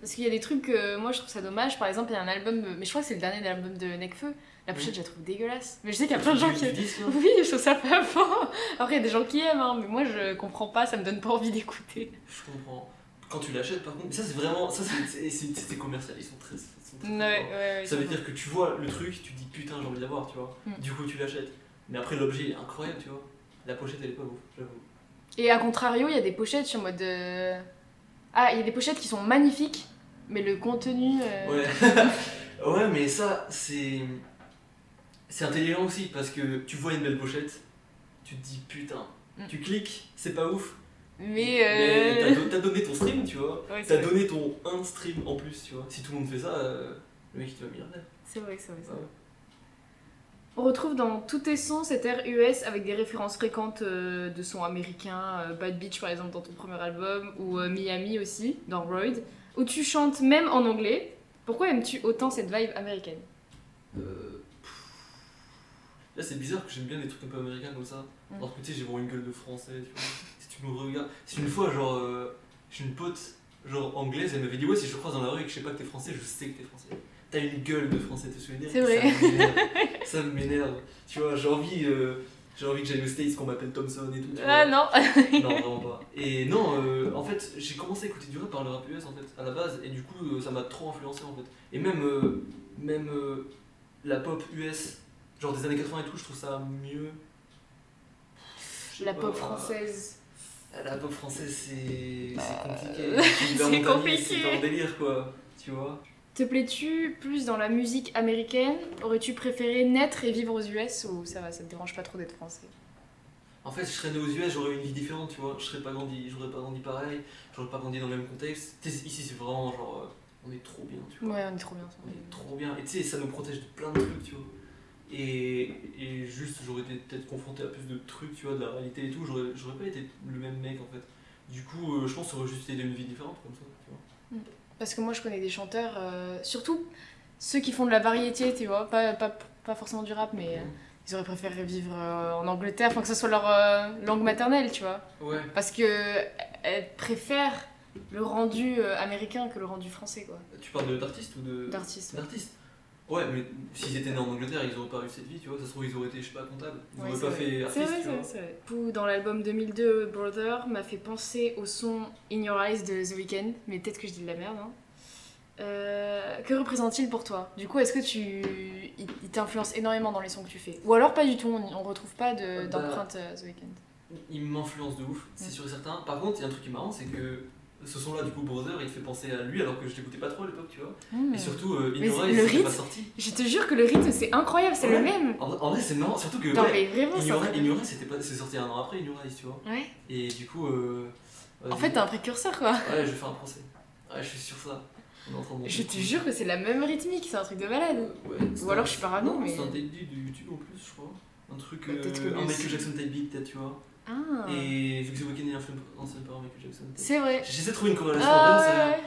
Parce qu'il y a des trucs que moi je trouve ça dommage. Par exemple, il y a un album, mais je crois que c'est le dernier album de Necfeu. La pochette, je la trouve dégueulasse. Mais je sais qu'il y a plein de gens qui. disque, là Oui, je trouve ça pas bon. Après, il y a des gens qui aiment, hein, mais moi je comprends pas, ça me donne pas envie d'écouter. Je comprends. Quand tu l'achètes, par contre, mais ça c'est vraiment. Ça c'est commercial, ils sont très. Très, Ouais, ouais. Ça veut dire que tu vois le truc, tu te dis putain, j'ai envie d'avoir, tu vois. Mm. Du coup, tu l'achètes. Mais après, l'objet est incroyable, tu vois. La pochette elle est pas ouf, j'avoue. Et à contrario, il y a des pochettes, je suis en mode. euh, Ah, il y a des pochettes qui sont magnifiques, mais le contenu. euh, Ouais. ouais, mais ça, c'est. C'est intelligent aussi parce que tu vois une belle pochette, tu te dis putain. Mm. Tu cliques, c'est pas ouf. Mais. Mais euh, t'as do- t'as donné ton stream, tu vois. ouais, T'as donné ton un stream en plus, tu vois. Si tout le monde fait ça, euh, le mec il devient millionnaire. C'est vrai, c'est vrai. c'est Ouais. vrai. On retrouve dans tous tes sons cet air US avec des références fréquentes euh, de sons américains, euh, Bad Beach par exemple dans ton premier album, ou euh, Miami aussi dans Royd, où tu chantes même en anglais. Pourquoi aimes-tu autant cette vibe américaine? Euh. Là, c'est bizarre que j'aime bien des trucs un peu américains comme ça. Mm. Alors que tu sais, j'ai vraiment une gueule de français, tu vois. Si tu me regardes. Si une fois, genre, euh, j'ai une pote, genre anglaise, elle m'avait dit Ouais, si je te croise dans la rue et que je sais pas que t'es français, je sais que t'es français. T'as une gueule de français, te souviens C'est vrai. Ça m'énerve. Tu vois, j'ai envie, euh, j'ai envie que j'aille aux States, qu'on m'appelle Thompson et tout. Ah vois. non Non, vraiment pas. Et non, euh, en fait, j'ai commencé à écouter du rap par le rap US en fait, à la base, et du coup, euh, ça m'a trop influencé en fait. Et même, euh, même euh, la pop US, genre des années 80 et tout, je trouve ça mieux. La pop française. La pop française, c'est Bah, c'est compliqué. euh, c'est compliqué. Un délire quoi, tu vois. Te plais-tu plus dans la musique américaine? Aurais-tu préféré naître et vivre aux US ou ça va, ça te dérange pas trop d'être français? En fait, je serais né aux US, j'aurais eu une vie différente, tu vois. Je serais pas grandi, j'aurais pas grandi pareil, j'aurais pas grandi dans le même contexte. Ici, c'est vraiment genre, euh, on est trop bien, tu vois. Ouais, on est trop bien. On est trop bien. Et tu sais, ça nous protège de plein de trucs, tu vois. Et, et juste, j'aurais été peut-être confronté à plus de trucs, tu vois, de la réalité et tout. J'aurais, pas été le même mec, en fait. Du coup, euh, je pense que ça aurait juste été une vie différente, comme ça, tu vois. Parce que moi, je connais des chanteurs, euh, surtout ceux qui font de la variété, tu vois, pas, pas, pas forcément du rap, mais euh, ils auraient préféré vivre euh, en Angleterre, enfin que ce soit leur euh, langue maternelle, tu vois. Ouais. Parce que elles préfèrent le rendu américain que le rendu français, quoi. Tu parles d'artistes ou de. D'artistes. ouais. Ouais, mais s'ils étaient nés en Angleterre, ils auraient pas eu cette vie, tu vois. Ça se trouve, ils auraient été, je sais pas, comptables. Ils Ouais, auraient pas vrai. fait tu c'est vois. vrai, c'est vrai. Pou, dans l'album 2002, Brother, m'a fait penser au son In Your Eyes de The Weeknd, mais peut-être que je dis de la merde. hein. Euh, que représente-t-il pour toi? Du coup, est-ce que tu, il, t'influence énormément dans les sons que tu fais? Ou alors pas du tout, on, on retrouve pas de- Bah, d'empreinte euh, The Weeknd? Il m'influence de ouf, c'est Mm. sûr et certain. Par contre, il y a un truc qui est marrant, c'est que ce son-là, du coup, Brother, il te fait penser à lui alors que je l'écoutais pas trop à l'époque, tu vois. Hmm. Et surtout, euh, c'était rythme- pas sorti. Je te jure que le rythme c'est incroyable, c'est Ouais. le même. En vrai, en vrai, c'est marrant, surtout que. Non ouais, mais vraiment, c'était pas- c'est sorti un an après In Your Eyes, tu vois. Ouais. Et du coup. Euh, En fait, t'es un précurseur quoi. Ouais, je vais faire un procès. Ouais, je suis sur ça. Je te jure que c'est la même rythmique, c'est un truc de malade. Ouais, Ou un- alors je suis parano, mais. c'est un beat de YouTube en plus, je crois. Un truc. Euh, que un Michael. Jackson type beat, tu vois. Ah, Et vu que The Weeknd est influencé par Michael Jackson. c'est vrai. J'essaie de trouver une corrélation Ah bien, c'est ouais, rien. ouais.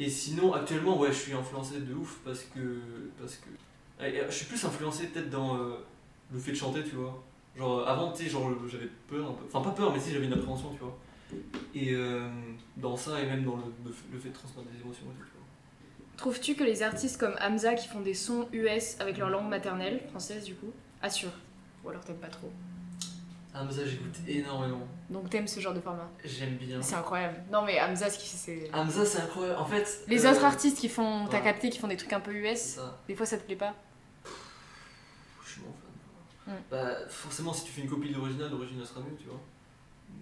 Et sinon, actuellement, ouais, je suis influencé de ouf parce que. Parce que. Je suis plus influencé peut-être dans euh, le fait de chanter, tu vois. Genre, avant, tu sais, genre, j'avais peur un peu. Enfin, pas peur, mais si, j'avais une appréhension, tu vois. Et euh, dans ça, et même dans le, fait- le fait de transmettre des émotions et tout, tu vois. Trouves-tu que les artistes comme Hamza qui font des sons US avec leur langue maternelle, française du coup, assurent? Ou alors t'aimes pas trop? Hamza, j'écoute énormément. Donc t'aimes ce genre de format? J'aime bien. C'est incroyable. Non mais Hamza, c'est. Hamza, c'est incroyable. En fait. Les euh, autres artistes qui font, t'as ouais. capté, qui font des trucs un peu US, des fois ça te plaît pas? Je suis mon fan. Mm. Bah, forcément, si tu fais une copie de l'original, l'original sera mieux, tu vois.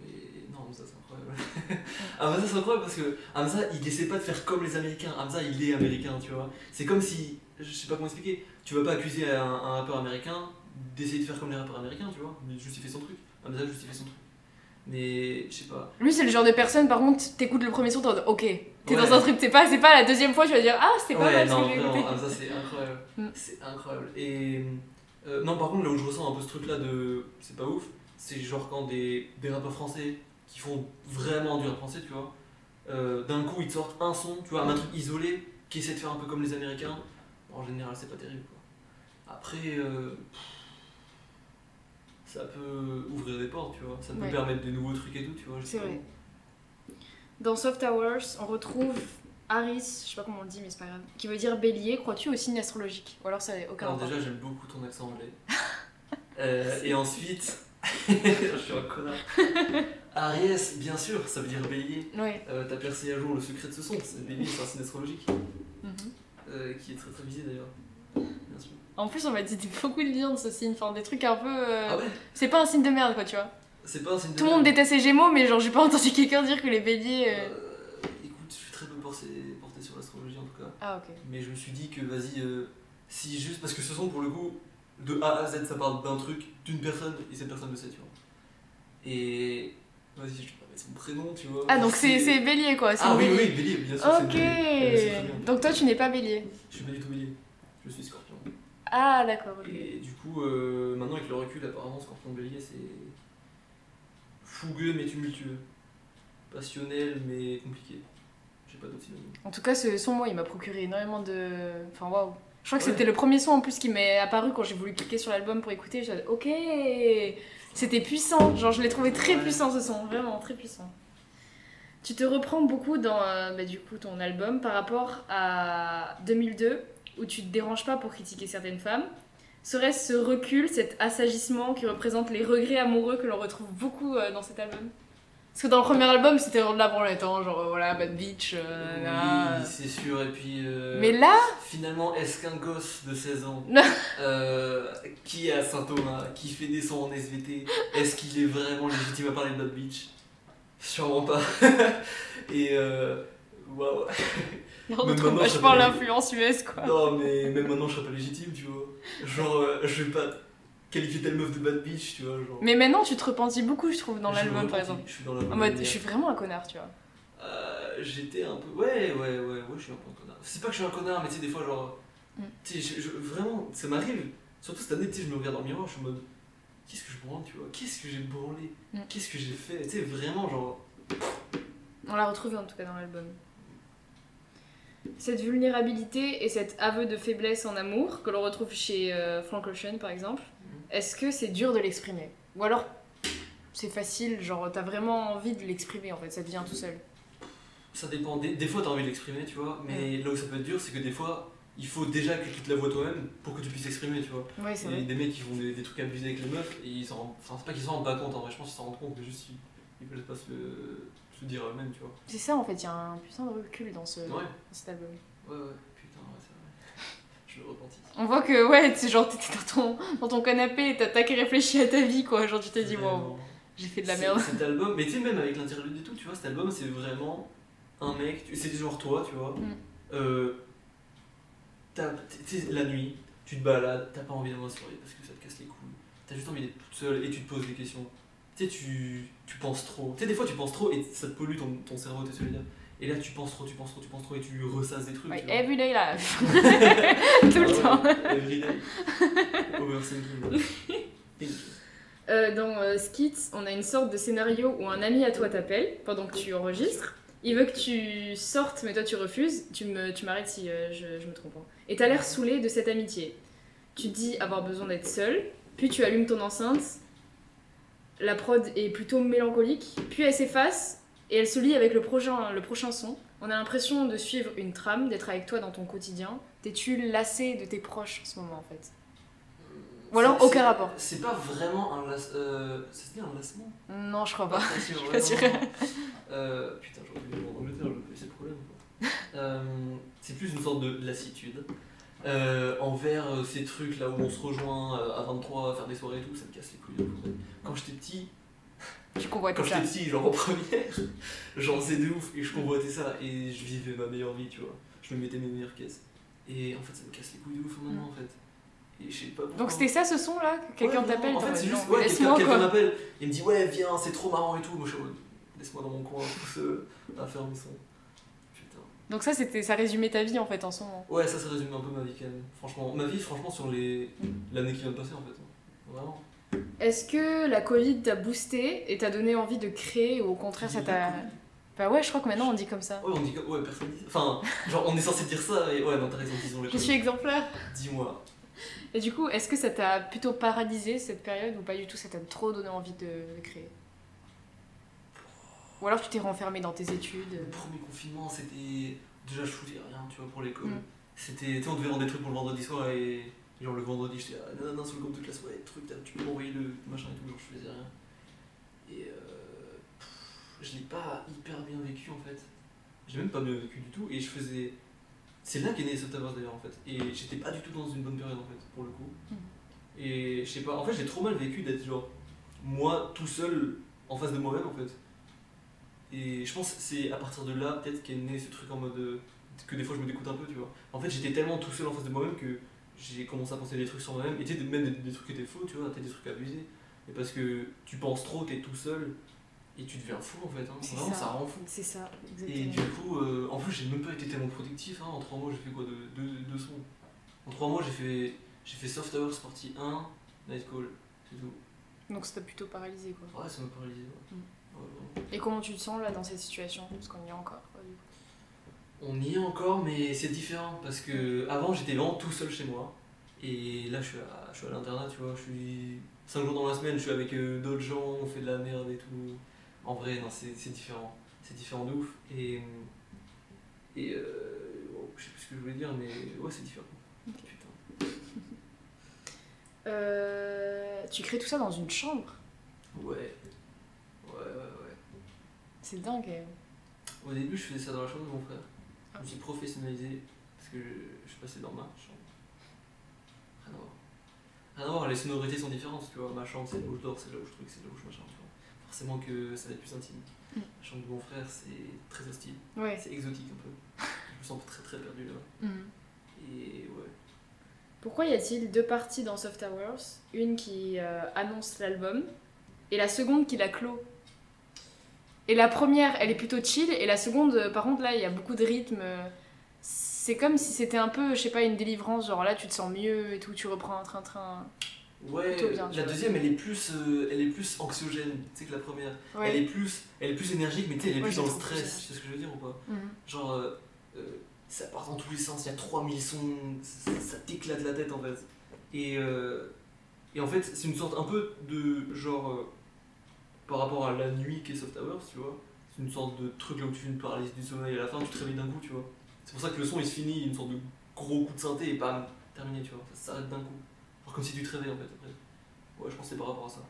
Mais non, Hamza, c'est incroyable. Hamza, c'est incroyable parce que Hamza, il essaie pas de faire comme les Américains. Hamza, il est américain, tu vois. C'est comme si. Je sais pas comment expliquer. Tu vas pas accuser un, un rappeur américain d'essayer de faire comme les rappeurs américains, tu vois. Mais juste il fait son truc. Hamza, juste il fait son truc. Mais je sais pas. Lui c'est le genre de personne, par contre, t'écoutes le premier son, t'es ok, t'es Ouais. dans un truc, t'es pas, c'est pas la deuxième fois, tu vas dire, ah c'était pas ouais, mal ce non, que j'ai écouté. Hamza, c'est incroyable. Mm. C'est incroyable. Et. euh, non, par contre, là où je ressens un peu ce truc là de. C'est pas ouf, c'est genre quand des, des rappeurs français qui font vraiment du rap français, tu vois, euh, d'un coup ils te sortent un son, tu vois, un truc isolé, qui essaie de faire un peu comme les américains. En général, c'est pas terrible quoi. Après. euh, ça peut ouvrir des portes, tu vois. Ça peut Ouais. permettre des nouveaux trucs et tout, tu vois. C'est vrai. Dans Soft Hours, on retrouve Aris, je sais pas comment on le dit, mais c'est pas grave, qui veut dire bélier. Crois-tu au signe astrologique Ou alors ça n'a aucun Alors déjà j'aime beaucoup ton accent anglais. Euh, et ensuite, je suis un connard. Aries, bien sûr, ça veut dire bélier. Ouais. Euh, T'as percé à jour le secret de ce son, c'est bélier, c'est un signe astrologique, Mhm. euh, qui est très très visé d'ailleurs. Bien sûr. En plus, on m'a dit beaucoup de bien de ce signe, enfin des trucs un peu. euh, Ah ouais C'est pas un signe de merde, quoi, tu vois. C'est pas un signe de Tout le monde déteste les gémeaux, mais genre, j'ai pas entendu quelqu'un dire que les béliers. euh, Euh, écoute, je suis très peu porté, porté sur l'astrologie en tout cas. Ah, ok. Mais je me suis dit que vas-y, si juste. Parce que ce son pour le coup, de A à Z, ça parle d'un truc, d'une personne, et cette personne le sait, tu vois. Et. Vas-y, je vais pas mettre son prénom, tu vois. Ah, donc c'est bélier, quoi. Ah oui, oui, bélier, bien sûr. Ok. très bien. Donc toi, tu n'es pas bélier. Je suis pas du tout bélier, je suis scorpion. Ah, d'accord, ok. Et du coup, euh, maintenant avec le recul, apparemment, scorpion bélier, c'est. fougueux mais tumultueux. Passionnel mais compliqué. J'ai pas d'autres synonymes. En tout cas, ce son, moi, il m'a procuré énormément de. Enfin, waouh. Je crois que Ouais. c'était le premier son en plus qui m'est apparu quand j'ai voulu cliquer sur l'album pour écouter. J'ai dit, ok, c'était puissant. Genre, je l'ai trouvé très Ouais. puissant ce son, vraiment très puissant. Tu te reprends beaucoup dans euh, bah, du coup ton album par rapport à 2002 où tu te déranges pas pour critiquer certaines femmes. Serait-ce ce recul, cet assagissement qui représente les regrets amoureux que l'on retrouve beaucoup euh, dans cet album? Parce que dans le premier album, c'était vraiment de la branlette, hein, genre euh, voilà, Bad Beach, euh, là. oui, c'est sûr, et puis. euh, Mais là, Finalement, est-ce qu'un gosse de 16 ans qui est à Saint-Thomas, qui fait des sons en SVT, est-ce qu'il est vraiment légitime à parler de Bad Beach Sûrement pas. et waouh. on retrouve maintenant, vachement l'influence US quoi. Non, mais même maintenant, je serais pas légitime, tu vois. Genre, euh, je vais pas qualifier telle meuf de Bad Beach, tu vois. Genre. Mais maintenant, tu te repentis beaucoup, je trouve, dans Je l'album par exemple. Je suis dans la En mode, je suis vraiment un connard, tu vois. Euh, J'étais un peu. Ouais, ouais, ouais, ouais, je suis un peu un connard. C'est pas que je suis un connard, mais tu sais, des fois, genre. Mm. Tu sais, je- je- vraiment, ça m'arrive. Surtout cette année, tu sais, je me regarde dans le miroir, je suis en mode. Qu'est-ce que je branle, tu vois? Qu'est-ce que j'ai branlé? Mm. Qu'est-ce que j'ai fait? Tu sais, vraiment, genre. On l'a retrouvé en tout cas dans l'album. Cette vulnérabilité et cet aveu de faiblesse en amour que l'on retrouve chez euh, Frank Ocean par exemple, est-ce que c'est dur de l'exprimer? Ou alors c'est facile, genre t'as vraiment envie de l'exprimer en fait, ça te vient tout seul. Ça dépend. Des, des fois, t'as envie de l'exprimer, tu vois. Mais là où ça peut être dur, c'est que des fois, il faut déjà que tu te la vois toi-même pour que tu puisses exprimer, tu vois. Ouais, c'est vrai. des mecs qui font des, des trucs abusés avec les meufs et ils s'en. Enfin, c'est pas qu'ils s'en rendent pas compte en vrai, je pense qu'ils s'en rendent compte, mais juste ils, ils veulent pas se, se dire eux-mêmes, tu vois. C'est ça en fait, il y a un putain de recul dans, ce, Ouais, dans cet album. ouais, ouais, putain, ouais, c'est vrai. Je le repentis. On voit que ouais, tu sais, genre t'étais dans ton, dans ton canapé et t'as réfléchi à ta vie quoi, genre tu t'es dit wow, j'ai fait de la C'est- merde. Cet album, mais tu sais, même avec l'interlude et tout, tu vois, cet album, c'est vraiment un mec, c'est genre toi, tu vois. Mm. Euh, t'as- tu sais, la nuit, tu te balades, t'as pas envie d'avoir soirée parce que ça te casse les couilles. T'as juste envie d'être toute seule et tu te poses des questions. Tu sais, tu, tu penses trop. Tu sais, des fois, tu penses trop et ça te pollue ton, ton cerveau, tu sais ce que je veux dire. Et là, tu penses trop, tu penses trop, tu penses trop et tu ressasses des trucs. Ouais, everyday life. Tout le temps. Everyday. Overthinking. Thinking. Euh, dans euh, Skits, on a une sorte de scénario où un ami à toi t'appelle pendant que tu enregistres. Il veut que tu sortes, mais toi tu refuses. Tu me, tu m'arrêtes si euh, je, je me trompe. hein. Et t'as l'air saoulé de cette amitié. Tu dis avoir besoin d'être seul, puis tu allumes ton enceinte. La prod est plutôt mélancolique, puis elle s'efface et elle se lie avec le prochain, le prochain son. On a l'impression de suivre une trame, d'être avec toi dans ton quotidien. T'es-tu lassé de tes proches en ce moment en fait? Ou alors C'est- aucun c'est- rapport C'est pas vraiment un lassement. Euh, dit un lassement? Non, je crois pas. Pas sûr, pas sûre. vraiment. Euh, putain, j'aurais dû vivre en Angleterre, j'aurais pas eu ces problèmes. quoi. Euh, c'est plus une sorte de lassitude euh, envers euh, ces trucs là où on se rejoint euh, à 23 à faire des soirées et tout, ça me casse les couilles. Quand j'étais petit, Tu convoites quand j'étais petit, genre en première, j'en faisais de ouf et je convoitais ça et je vivais ma meilleure vie, tu vois. Je me mettais mes meilleures caisses. Et en fait, ça me casse les couilles de ouf maintenant en fait. Et je sais pas pourquoi. Donc c'était ça ce son là que Quelqu'un Ouais, t'appelle En fait, c'est juste, ouais, quelqu'un quoi. m'appelle, il me dit ouais, viens, c'est trop marrant et tout. Moi, je suis laisse-moi dans mon coin, tout seul, à faire mes sons. Donc ça c'était ça résumait ta vie en fait en ce moment. Ouais, ça, ça résume un peu ma vie quand même. Franchement, ma vie, franchement, sur les l'année qui vient de passer en fait. Vraiment. Est-ce que la Covid t'a boosté et t'a donné envie de créer ou au contraire ça t'a. Bah ouais, je crois que maintenant on dit comme ça. Ouais, on dit que, ouais, personne dit ça. Enfin, genre, on est censé dire ça, mais ouais, non, t'as raison, disons les Je suis exemplaire. Dis-moi. Et du coup, est-ce que ça t'a plutôt paralysé cette période ou pas du tout Ça t'a trop donné envie de créer? Ou alors tu t'es renfermé dans tes études Le premier confinement, c'était. Déjà, je foutais rien, tu vois, pour l'école. Mm. C'était. Tu sais, on devait rendre des trucs pour le vendredi soir et. Genre, le vendredi, j'étais. Ah, non, non, sur le compte toute la soirée, truc, tu peux m'envoyer le machin et tout, genre, je faisais rien. Et. Euh, pff, je l'ai pas hyper bien vécu en fait. J'ai même pas bien vécu du tout et je faisais. C'est là qu'est né September d'ailleurs en fait. Et j'étais pas du tout dans une bonne période en fait, pour le coup. Mhm. Et je sais pas, en fait, j'ai trop mal vécu d'être genre. Moi, tout seul, en face de moi-même en fait. Et je pense que c'est à partir de là peut-être qu'est né ce truc en mode euh, que des fois je me découte un peu, tu vois. En fait, j'étais tellement tout seul en face de moi-même que j'ai commencé à penser des trucs sur moi-même. Et tu sais, même des, des trucs qui étaient faux, tu vois, t'as des trucs abusés. Mais parce que tu penses trop, t'es tout seul et tu deviens fou en fait. Hein. C'est Vraiment, ça. ça. rend fou. C'est ça, Et exactement. du coup, euh, en plus, j'ai même pas été tellement productif. Hein. En 3 mois, j'ai fait quoi de, deux, deux sons En 3 mois, j'ai fait, j'ai fait Soft Hours partie 1, Night Call, c'est tout. Donc ça t'a plutôt paralysé quoi. Ouais, ça m'a paralysé. Ouais. Mm. Et comment tu te sens là dans cette situation Parce qu'on y est encore. quoi, du coup. On y est encore, mais c'est différent parce que avant j'étais vraiment tout seul chez moi. Et là je suis à, je suis à l'internat, tu vois, je suis 5 jours dans la semaine, je suis avec euh, d'autres gens, on fait de la merde et tout. En vrai, non, c'est différent. C'est différent de ouf. Et. Et. Euh, oh, je sais plus ce que je voulais dire, mais ouais, c'est différent. Putain. Euh, tu crées tout ça dans une chambre? Ouais. C'est dingue. Au début, je faisais ça dans la chambre de mon frère. Ah. Je me suis professionnalisé parce que je, je suis passé dans ma chambre. Rien à voir. Rien à voir, les sonorités sont différentes, tu vois. Ma chambre, c'est là où je dors, c'est là où je truc, c'est là où je machin. Forcément que ça va être plus intime. Mm. La chambre de mon frère, c'est très hostile. Ouais. C'est exotique un peu. Je me sens très très perdu là. Mhm. Et ouais. Pourquoi y a-t-il deux parties dans Soft Hours? Une qui euh, annonce l'album et la seconde qui la clôt? Et la première, elle est plutôt chill et la seconde, euh, par contre, là, il y a beaucoup de rythme. C'est comme si c'était un peu, je sais pas, une délivrance, genre là, tu te sens mieux et tout, tu reprends un train-train. Ouais, Plutôt bien, la vois. deuxième, elle est plus, euh, elle est plus anxiogène, tu sais que la première. Elle est plus, elle est plus énergique, mais tu sais, elle est Ouais, plus dans le stress. Tu sais ce que je veux dire ou pas Mhm. Genre, euh, euh, ça part dans tous les sens, il y a 3000 sons, ça, ça t'éclate la tête en fait. Et, et en fait, c'est une sorte un peu de genre. Par rapport à la nuit qu'est Soft Hours, tu vois. C'est une sorte de truc là où tu fais une paralysie du sommeil et à la fin tu te réveilles d'un coup, tu vois. C'est pour ça que le son il se finit, une sorte de gros coup de synthé et bam, terminé, tu vois. Ça s'arrête d'un coup. Genre comme si tu te réveilles en fait après. Ouais, je pense que c'est par rapport à ça.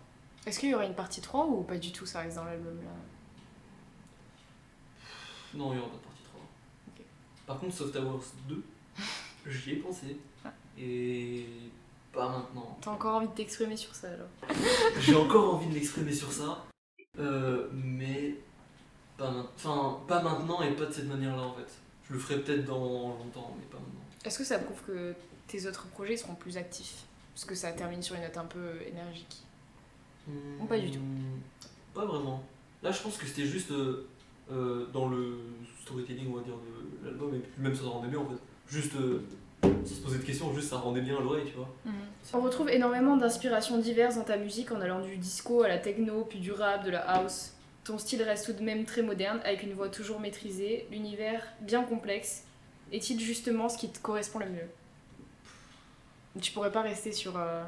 Est-ce qu'il y aura une partie 3 ou pas du tout ça reste dans l'album là? Non, il n'y aura pas de partie 3. Ok. Par contre, Soft Hours 2, j'y ai pensé. Ah. Et pas maintenant. T'as encore envie de t'exprimer sur ça alors J'ai encore envie de l'exprimer sur ça, euh, mais pas, enfin, pas maintenant et pas de cette manière-là en fait. Je le ferai peut-être dans longtemps, mais pas maintenant. Est-ce que ça prouve que tes autres projets seront plus actifs? Parce que ça termine sur une note un peu énergique. Ou pas du tout Hmm, Pas vraiment. Là, je pense que c'était juste euh, euh, dans le storytelling, on va dire, de l'album, et puis même ça rendait bien en fait. Juste, sans se poser de questions, juste ça rendait bien à l'oreille, tu vois. On retrouve énormément d'inspirations diverses dans ta musique en allant du disco à la techno, puis du rap, de la house. Ton style reste tout de même très moderne, avec une voix toujours maîtrisée, l'univers bien complexe. Est-il justement ce qui te correspond le mieux? Tu pourrais pas rester sur euh,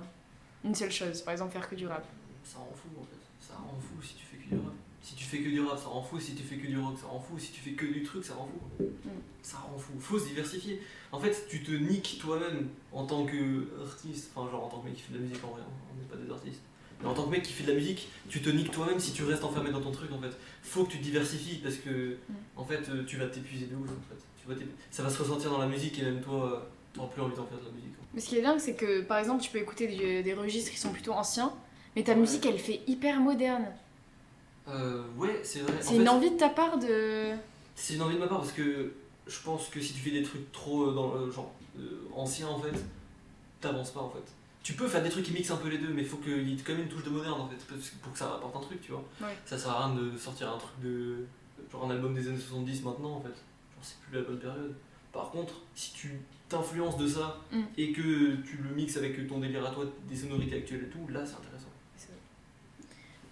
une seule chose, par exemple faire que du rap. Ça rend fou en fait. Ça rend fou si tu fais que du rap. Si tu fais que du rap, ça rend fou. Si tu fais que du rock, ça rend fou. Si tu fais que du truc, ça rend fou. Ça rend fou. Faut se diversifier. En fait, tu te niques toi-même en tant qu'artiste. Enfin, genre en tant que mec qui fait de la musique en vrai. hein. On n'est pas des artistes. Mais en tant que mec qui fait de la musique, tu te niques toi-même si tu restes enfermé dans ton truc en fait. Faut que tu te diversifies parce que en fait euh, tu vas t'épuiser de ouf en fait. Tu vas ça va se ressentir dans la musique et même toi, euh, t'auras plus envie d'en faire de la musique. hein. Mais ce qui est dingue, c'est que par exemple, tu peux écouter des, des registres qui sont plutôt anciens, mais ta Ouais. musique elle fait hyper moderne. Euh, ouais, c'est vrai. En C'est fait, une envie de ta part de. C'est une envie de ma part parce que je pense que si tu fais des trucs trop euh, dans le genre euh, ancien en fait, t'avances pas en fait. Tu peux faire des trucs qui mixent un peu les deux, mais il faut qu'il y ait quand même une touche de moderne en fait, pour que ça apporte un truc, tu vois. Ouais. Ça sert à rien de sortir un truc de. genre un album des années 70 maintenant en fait. Genre c'est plus la bonne période. Par contre, si tu t'influences de ça Mm. et que tu le mixes avec ton délire à toi, des sonorités actuelles et tout, là c'est intéressant.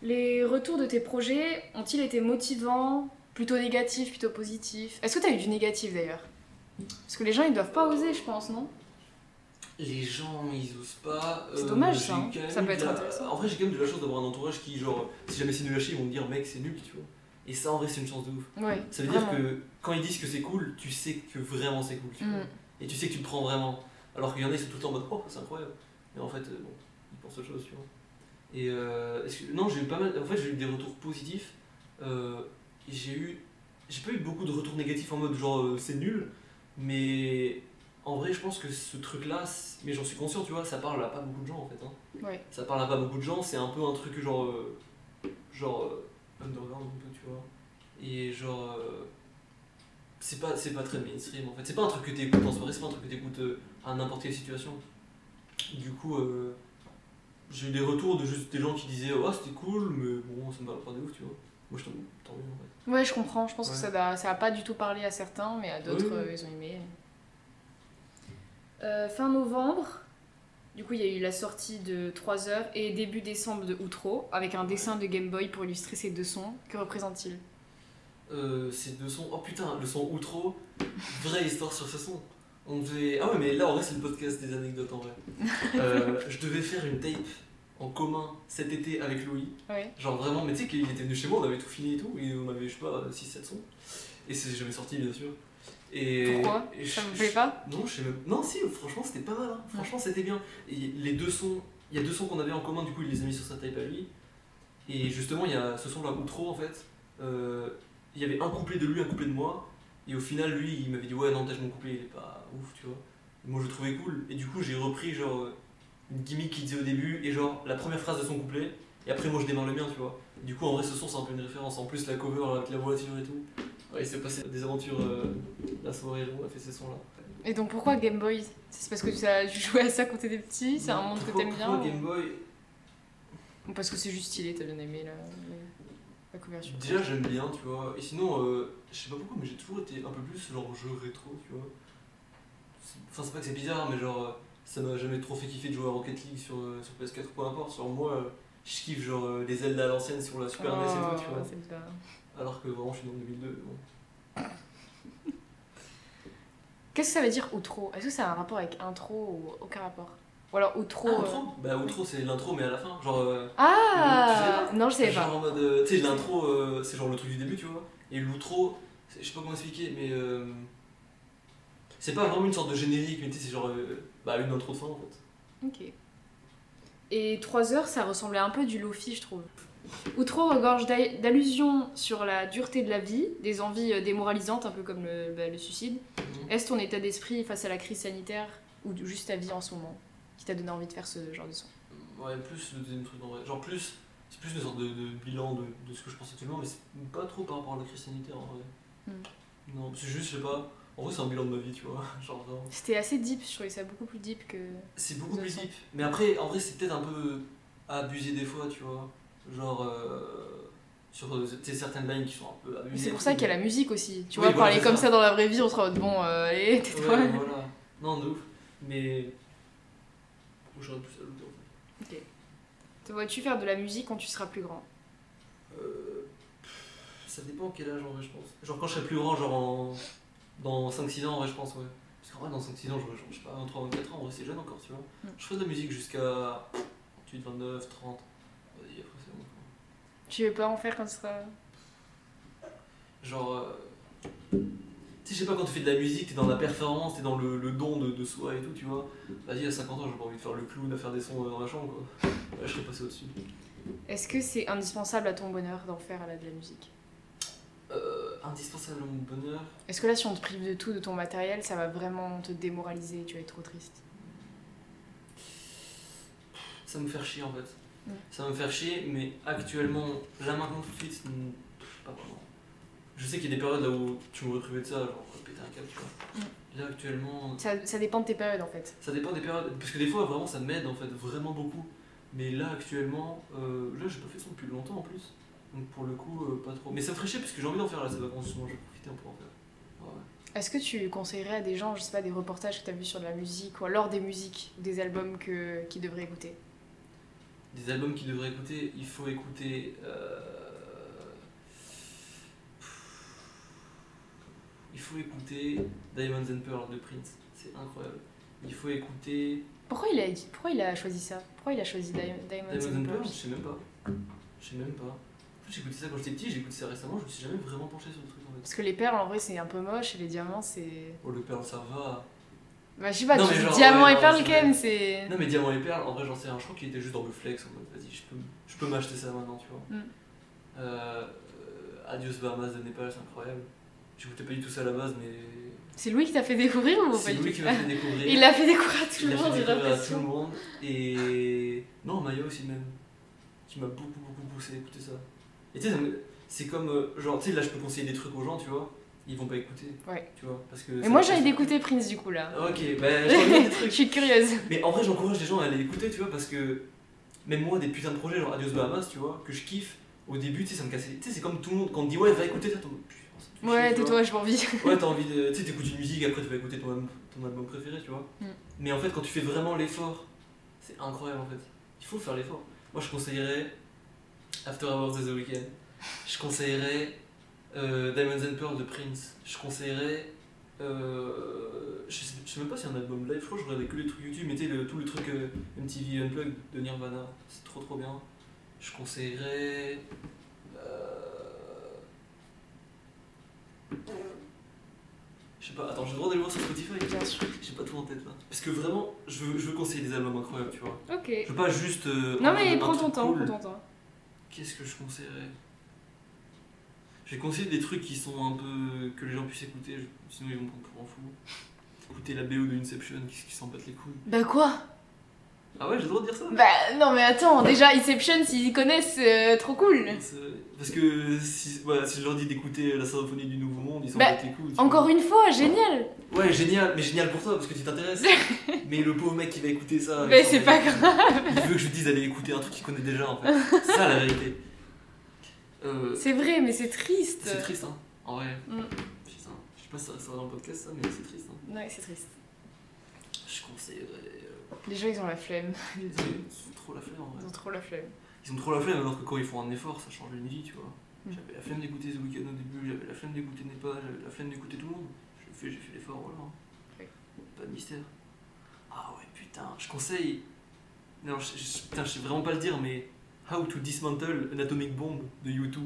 Les retours de tes projets ont-ils été motivants, plutôt négatifs, plutôt positifs? Est-ce que t'as eu du négatif d'ailleurs? Parce que les gens ils doivent pas oser, je pense, non? Les gens, ils osent pas. C'est euh, dommage, j'ai ça, hein. Ça peut eu être la- intéressant. En vrai, j'ai quand même de la chance d'avoir un entourage qui, genre, si jamais c'est nul à chier, ils vont me dire, mec, c'est nul, tu vois. Et ça, en vrai, c'est une chance de ouf. Ouais. Ça veut vraiment. dire que quand ils disent que c'est cool, tu sais que vraiment c'est cool, tu vois. Mm. Et tu sais que tu le prends vraiment. Alors qu'il y en a, ils sont tout le temps en mode, oh, c'est incroyable. Mais en fait, euh, bon, ils pensent autre chose, tu vois. Et euh, est-ce que- non, j'ai eu pas mal. En fait, j'ai eu des retours positifs. Euh, et j'ai eu. J'ai pas eu beaucoup de retours négatifs en mode genre euh, c'est nul. Mais en vrai, je pense que ce truc-là, mais j'en suis conscient, tu vois, ça parle à pas beaucoup de gens en fait. hein. Ouais. Ça parle à pas beaucoup de gens, c'est un peu un truc genre. euh, genre. euh, underground un peu, tu vois. Et genre. euh, c'est pas, c'est pas très mainstream en fait. C'est pas un truc que t'écoutes en soirée, c'est pas un truc que t'écoutes euh, à n'importe quelle situation. Du coup, euh, j'ai eu des retours de juste des gens qui disaient Oh, c'était cool, mais bon, ça me parle pas de ouf, tu vois. Moi, je t'en tant mieux en fait. Ouais, je comprends. Je pense que ça, va- ça a pas du tout parlé à certains, mais à d'autres, oui. euh, ils ont aimé. Euh, fin novembre, du coup, il y a eu la sortie de 3 heures et début décembre de Outro, avec un dessin de Game Boy pour illustrer ces deux sons. Que représente-t-il? Euh, ces deux sons, oh putain, le son outro, vraie histoire sur ce son. On devait. Ah ouais, mais là en vrai, c'est le podcast des anecdotes en vrai. Euh, je devais faire une tape en commun cet été avec Louis. Ouais. Genre vraiment, mais tu sais qu'il était venu chez moi, on avait tout fini et tout, et on avait, je sais pas, 6-7 sons. Et c'est jamais sorti, bien sûr. Et, Pourquoi? et Ça je- me plaît pas? Non, je sais même. Non, si, franchement, c'était pas mal. hein. Franchement, c'était bien. Et les deux sons, il y a deux sons qu'on avait en commun, du coup, il les a mis sur sa tape à lui. Et justement, il y a ce son-là, Outro, en fait. euh, il y avait un couplet de lui, un couplet de moi. Et au final, lui, il m'avait dit Ouais, non, tâche mon couplet, il est pas ouf, tu vois. Moi, je le trouvais cool. Et du coup, j'ai repris, genre, euh, une gimmick qu'il disait au début, et genre, la première phrase de son couplet. Et après, moi, je démarre le mien, tu vois. Du coup, en vrai, ce son, c'est un peu une référence. En plus, la cover avec la voiture et tout. Ouais, il s'est passé des aventures euh, la soirée, on a fait ces sons-là. Et donc pourquoi Game Boy? C'est parce que tu as joué à ça quand t'étais petit? C'est un monde que t'aimes bien pourquoi Game Boy? Ou... ou parce que c'est juste stylé, t'as bien aimé la, la couverture Déjà j'aime bien, tu vois. Et sinon, euh, je sais pas pourquoi, mais j'ai toujours été un peu plus genre jeu rétro, tu vois. Enfin, c'est pas que c'est bizarre, mais genre, euh, ça m'a jamais trop fait kiffer de jouer à Rocket League sur, euh, sur PS4 ou peu importe. Sur moi, euh, je kiffe genre les Zelda à l'ancienne sur la Super NES et tout, tu vois. Oh. Alors que vraiment, je suis dans 2002. Bon. Qu'est-ce que ça veut dire outro? Est-ce que ça a un rapport avec intro ou aucun rapport? Ou alors outro. Ah, euh, Bah, outro, c'est l'intro, mais à la fin. Genre. euh, Ah Non, je savais genre pas. en mode. euh, tu sais, l'intro, c'est genre le truc du début, tu vois. Et l'outro, je sais pas comment expliquer, mais. C'est pas vraiment une sorte de générique, mais c'est genre. euh, bah, une intro de fin en fait. Ok. Et 3 heures, ça ressemblait un peu du Lofi, je trouve. Outro regorge d'a- d'allusions sur la dureté de la vie, des envies euh, démoralisantes, un peu comme le, bah, le suicide. Mhm. Est-ce ton état d'esprit face à la crise sanitaire ou juste ta vie en ce moment qui t'a donné envie de faire ce genre de son? Ouais, plus le deuxième truc en vrai. Genre, plus. C'est plus une sorte de, de bilan de, de ce que je pense actuellement, mais c'est pas trop par rapport à la crise sanitaire en vrai. Hmm. Non, c'est juste, je sais pas. En vrai, c'est un bilan de ma vie, tu vois. Genre. C'était assez deep, je trouvais ça beaucoup plus deep que. C'est beaucoup plus deep. Mais après, en vrai, c'est peut-être un peu abusé des fois, tu vois. Genre, euh, sur certaines lignes qui sont un peu abusées. C'est pour ça qu'il y a la musique aussi. Tu Oui, vois, voilà, parler comme ça. ça dans la vraie vie, on se rend bon, euh, allez, tais-toi. Ouais, voilà. Non, de ouf. Mais. J'aurais plus à en fait. Te vois-tu faire de la musique quand tu seras plus grand? Euh, ça dépend quel âge en vrai, je pense. Genre, quand je serai plus grand, genre en. Dans 5-6 ans, en vrai, je pense, ouais. Parce qu'en vrai, dans 5-6 ans, genre, je sais pas, 23, 24 ans, en vrai, c'est jeune encore, tu vois. Mm. Je ferai de la musique jusqu'à 28, 29, 30. Vas-y, après, c'est bon. quoi. Tu veux pas en faire quand tu seras. Genre. euh, Tu sais, je sais pas, quand tu fais de la musique, t'es dans la performance, t'es dans le, le don de, de soi et tout, tu vois. Vas-y, à 50 ans, j'ai pas envie de faire le clown, à faire des sons euh, dans la chambre, quoi. Ouais, je serais passé au-dessus. Est-ce que c'est indispensable à ton bonheur d'en faire à la- de la musique? Indispensable à mon bonheur. Est-ce que là, si on te prive de tout, de ton matériel, ça va vraiment te démoraliser et tu vas être trop triste? Ça me faire chier en fait. Mm. Ça va me faire chier, mais actuellement, là maintenant tout de suite, hmm, pas vraiment. Je sais qu'il y a des périodes là où tu m'aurais privé de ça, genre péter un câble, tu vois. Là actuellement, ça, ça dépend de tes périodes en fait. ça dépend des périodes. Parce que des fois, vraiment, ça m'aide en fait, vraiment beaucoup. Mais là actuellement, euh, là j'ai pas fait ça depuis longtemps en plus. Donc pour le coup, euh, pas trop. Mais ça me ferait chier parce que j'ai envie d'en faire là ces vacances, justement, je vais profiter un peu en faire. Ouais. Est-ce que tu conseillerais à des gens, je sais pas, des reportages que tu as vus sur de la musique ou alors des musiques des albums que, qu'ils devraient écouter? Des albums qu'ils devraient écouter, il faut écouter. euh, Il faut écouter Diamonds and Pearl de Prince, c'est incroyable. Il faut écouter Pourquoi il, a, pourquoi il a choisi ça? Pourquoi il a choisi Di- Diamonds Diamonds and and Pearl, Pearls je sais même pas. Je sais même pas. Écouté ça quand j'étais petit, j'ai écouté ça récemment, je me suis jamais vraiment penché sur le truc en fait. Parce que les perles, en vrai, c'est un peu moche et les diamants, c'est. Oh, le Pearl, ça va. Bah, je sais pas, Non, genre, ouais, et c'est quand même, c'est. Non, mais Diamant et Perle, en vrai, j'en sais rien. Je crois qu'il était juste dans le flex en mode vas-y, je peux, je peux m'acheter ça maintenant, tu vois. Mm. Euh, Adios Bahamas de Népal, c'est incroyable. J'écoutais pas du tout ça à la base, mais. C'est Louis qui t'a fait découvrir ou pas C'est tout qui m'a fait découvrir. Il l'a fait découvrir à tout Il le monde, j'ai découvrir à tout le monde. Et. Non, Maya aussi, même. Qui m'a beaucoup, beaucoup poussé à écouter ça. Et tu sais, c'est comme. euh, Genre, tu sais, là, je peux conseiller des trucs aux gens, tu vois. Ils vont pas écouter. Ouais. Tu vois. Parce que. Ça moi, j'ai envie d'écouter Prince du coup là. Ok, bah, je reviens des Je trucs. suis curieuse. Mais en vrai, j'encourage les gens à aller écouter, tu vois, parce que même moi, des putains de projets, genre Adios Bahamas, tu vois, que je kiffe, au début, tu sais, ça me cassait. Tu sais, c'est comme tout le monde, quand on te dit ouais, va écouter ça, me fait Ouais, tais-toi, j'ai pas envie. Ouais, t'as envie de. Tu sais, t'écoutes une musique, après tu vas écouter ton, album- ton album préféré, tu vois. Mm. Mais en fait, quand tu fais vraiment l'effort, c'est incroyable en fait. Il faut faire l'effort. Moi, je conseillerais After Hours de The Weeknd. Je conseillerais euh, Diamonds and Pearl de Prince. Je conseillerais. euh, je, sais, je sais même pas s'il y a un album live, je crois que je regardais que les trucs YouTube, sais, le- tout le truc euh, MTV Unplugged de Nirvana, c'est trop trop bien. Je conseillerais. Je sais pas, attends, j'ai le droit d'aller voir sur Spotify Bien sûr. J'ai pas tout en tête là. Parce que vraiment, je veux, je veux conseiller des albums incroyables, tu vois. Ok. Je veux pas juste. euh, Non mais prends ton temps, cool. prends ton temps. Qu'est-ce que je conseillerais? Je vais conseiller des trucs qui sont un peu. que les gens puissent écouter, sinon ils vont prendre pour un fou. Écouter la BO de Inception qui, qui s'en les couilles? Bah quoi? Ah ouais, j'ai le droit de dire ça Bah non mais attends, déjà Inception s'ils connaissent, euh, trop cool. C'est- Parce que si, voilà, si je leur dis d'écouter la symphonie du Nouveau Monde, ils s'en battent les couilles. Encore une fois, génial. Ouais, génial, mais génial pour toi parce que tu t'intéresses. mais le pauvre mec qui va écouter ça. Mais c'est pas couilles. Il veut que je lui dise d'aller écouter un truc qu'il connaît déjà en fait. C'est ça la vérité. Euh, C'est vrai, mais c'est triste. c'est triste hein, en vrai. Mm. Putain, je sais pas si ça sera dans le podcast ça, mais c'est triste. Hein. Ouais, c'est triste. Je conseillerais. Les gens ils ont la flemme. ils ont trop la flemme en vrai. Ils ont trop la flemme. Ils ont trop la flemme alors que quand ils font un effort, ça change une vie, tu vois. Mm. J'avais la flemme d'écouter The Weeknd au début, j'avais la flemme d'écouter Nepal, j'avais la flemme d'écouter tout le monde. J'ai fait, j'ai fait l'effort, voilà. Pas de mystère. Ah ouais, putain, je conseille. Non, je, je- putain, je sais vraiment pas le dire, mais How to Dismantle an Atomic Bomb de U2.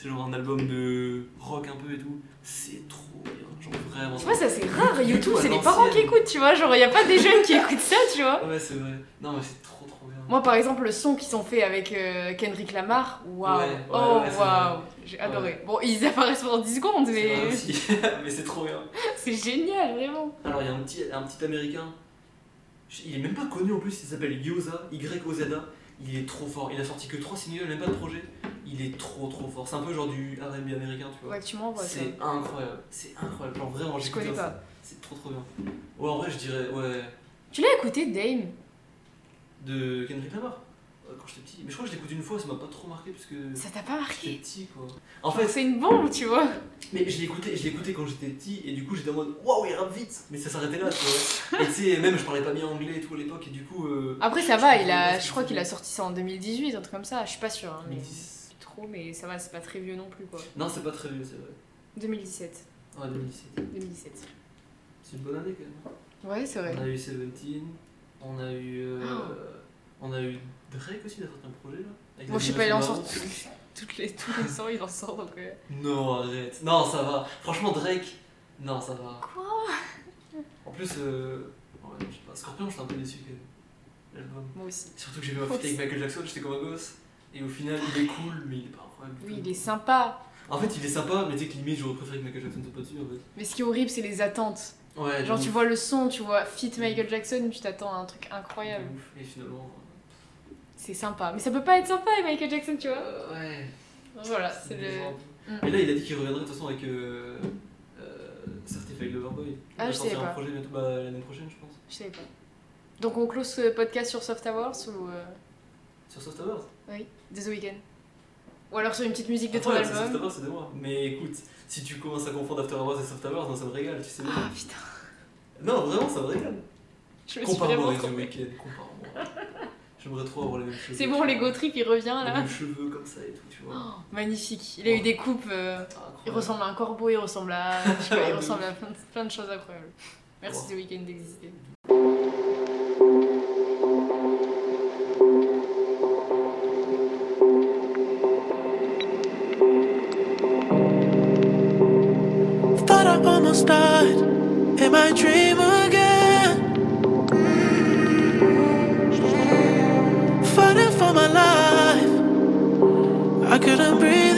C'est genre un album de rock un peu et tout. C'est trop bien, genre vraiment. Tu vois, ça c'est rare, YouTube c'est les parents qui écoutent, tu vois. Genre, il a pas des jeunes qui écoutent ça, tu vois. Ouais, c'est vrai. Non, mais c'est trop trop bien. Moi, par exemple, le son qu'ils ont fait avec euh, Kendrick Lamar, waouh, Ouais, ouais, oh ouais, waouh, j'ai adoré. Bon, ils apparaissent pendant 10 secondes, mais mais c'est trop bien. c'est génial, vraiment. Alors, il y a un petit, un petit américain. Il est même pas connu en plus, il s'appelle Yoza, Y-O-Z-A. Il est trop fort. Il a sorti que 3 singles, même pas de projet. Il est trop trop fort. C'est un peu genre du RB américain, tu vois. Ouais, tu m'envoies ça. c'est incroyable. C'est incroyable. Genre vraiment, Je j'écoute connais ça. pas. C'est trop trop bien. Ouais, en vrai, je dirais, ouais, Tu l'as écouté, Dame? De Kendrick Lamar? Euh, Quand j'étais petit. Mais je crois que je l'ai écouté une fois, ça m'a pas trop marqué parce que Ça t'a pas j'étais marqué petit quoi. En fait, c'est une bombe, tu vois. Mais je écouté quand j'étais petit et du coup j'étais en mode waouh il rappe vite mais ça s'arrêtait là tu vois. Et tu sais même je parlais pas bien anglais et tout à l'époque et du coup euh, Après, ça va, il a, je crois qu'il a sorti ça en 2018, un truc comme ça. Je suis pas sûre, hein, mais 2010. trop, mais ça va, c'est pas très vieux non plus, quoi. Non c'est pas très vieux c'est vrai. 2017. Ouais 2017. 2017. C'est une bonne année quand même. Ouais, c'est vrai. On a eu Seventeen, on a eu euh, Oh. on a eu Drake aussi il a sorti un projet là. avec Moi, je sais pas, il en sort toutes les, tous les sons, il en sort donc. euh, Non arrête. Non ça va. Franchement Drake non ça va. Quoi? En plus euh, ouais, je sais pas Scorpion j'étais un peu déçu quand même. L'album. Moi aussi. Surtout que j'ai vu un feat avec Michael Jackson j'étais comme un gosse. Et au final il est cool mais il est pas incroyable. Oui, il est sympa. En fait, il est sympa, mais tu sais que limite, j'aurais préféré que Michael Jackson soit pas dessus en fait. Mais ce qui est horrible, c'est les attentes. Ouais, Genre, tu vois le son, tu vois Fit Michael Jackson, tu t'attends à un truc incroyable. ouf. Et finalement. C'est sympa. Mais ça peut pas être sympa avec Michael Jackson, tu vois. euh, ouais. Voilà, c'est le. Mm. Et là, il a dit qu'il reviendrait de toute façon avec. Euh, euh, Certified Lover Boy. Il Ah, va je sortir savais un pas. projet bientôt, bah, l'année prochaine, je pense. Je savais pas. Donc, on close ce podcast sur Soft Awards ou. euh, Sur Soft Awards Oui, de The Weeknd. Ou alors sur une petite musique de ton Après, c'est Soft album. Awards, c'est de moi. Mais écoute, si tu commences à confondre After Hours et Soft Awards, non, ça me régale, tu sais bien. Ah putain, Non, vraiment, ça me régale. je me suis vraiment The. Weeknd, compare-moi. J'aimerais trop avoir les mêmes cheveux. C'est bon, l'ego trip il revient Les là. mêmes cheveux comme ça et tout, tu vois. Oh, magnifique. Il a eu des coupes. euh, Ah, Il ressemble à un corbeau, il ressemble à. je sais pas, il De ressemble à plein de, plein de choses incroyables. Merci Wow. The Weeknd d'exister. Thought I almost died in my dream my life, I couldn't breathe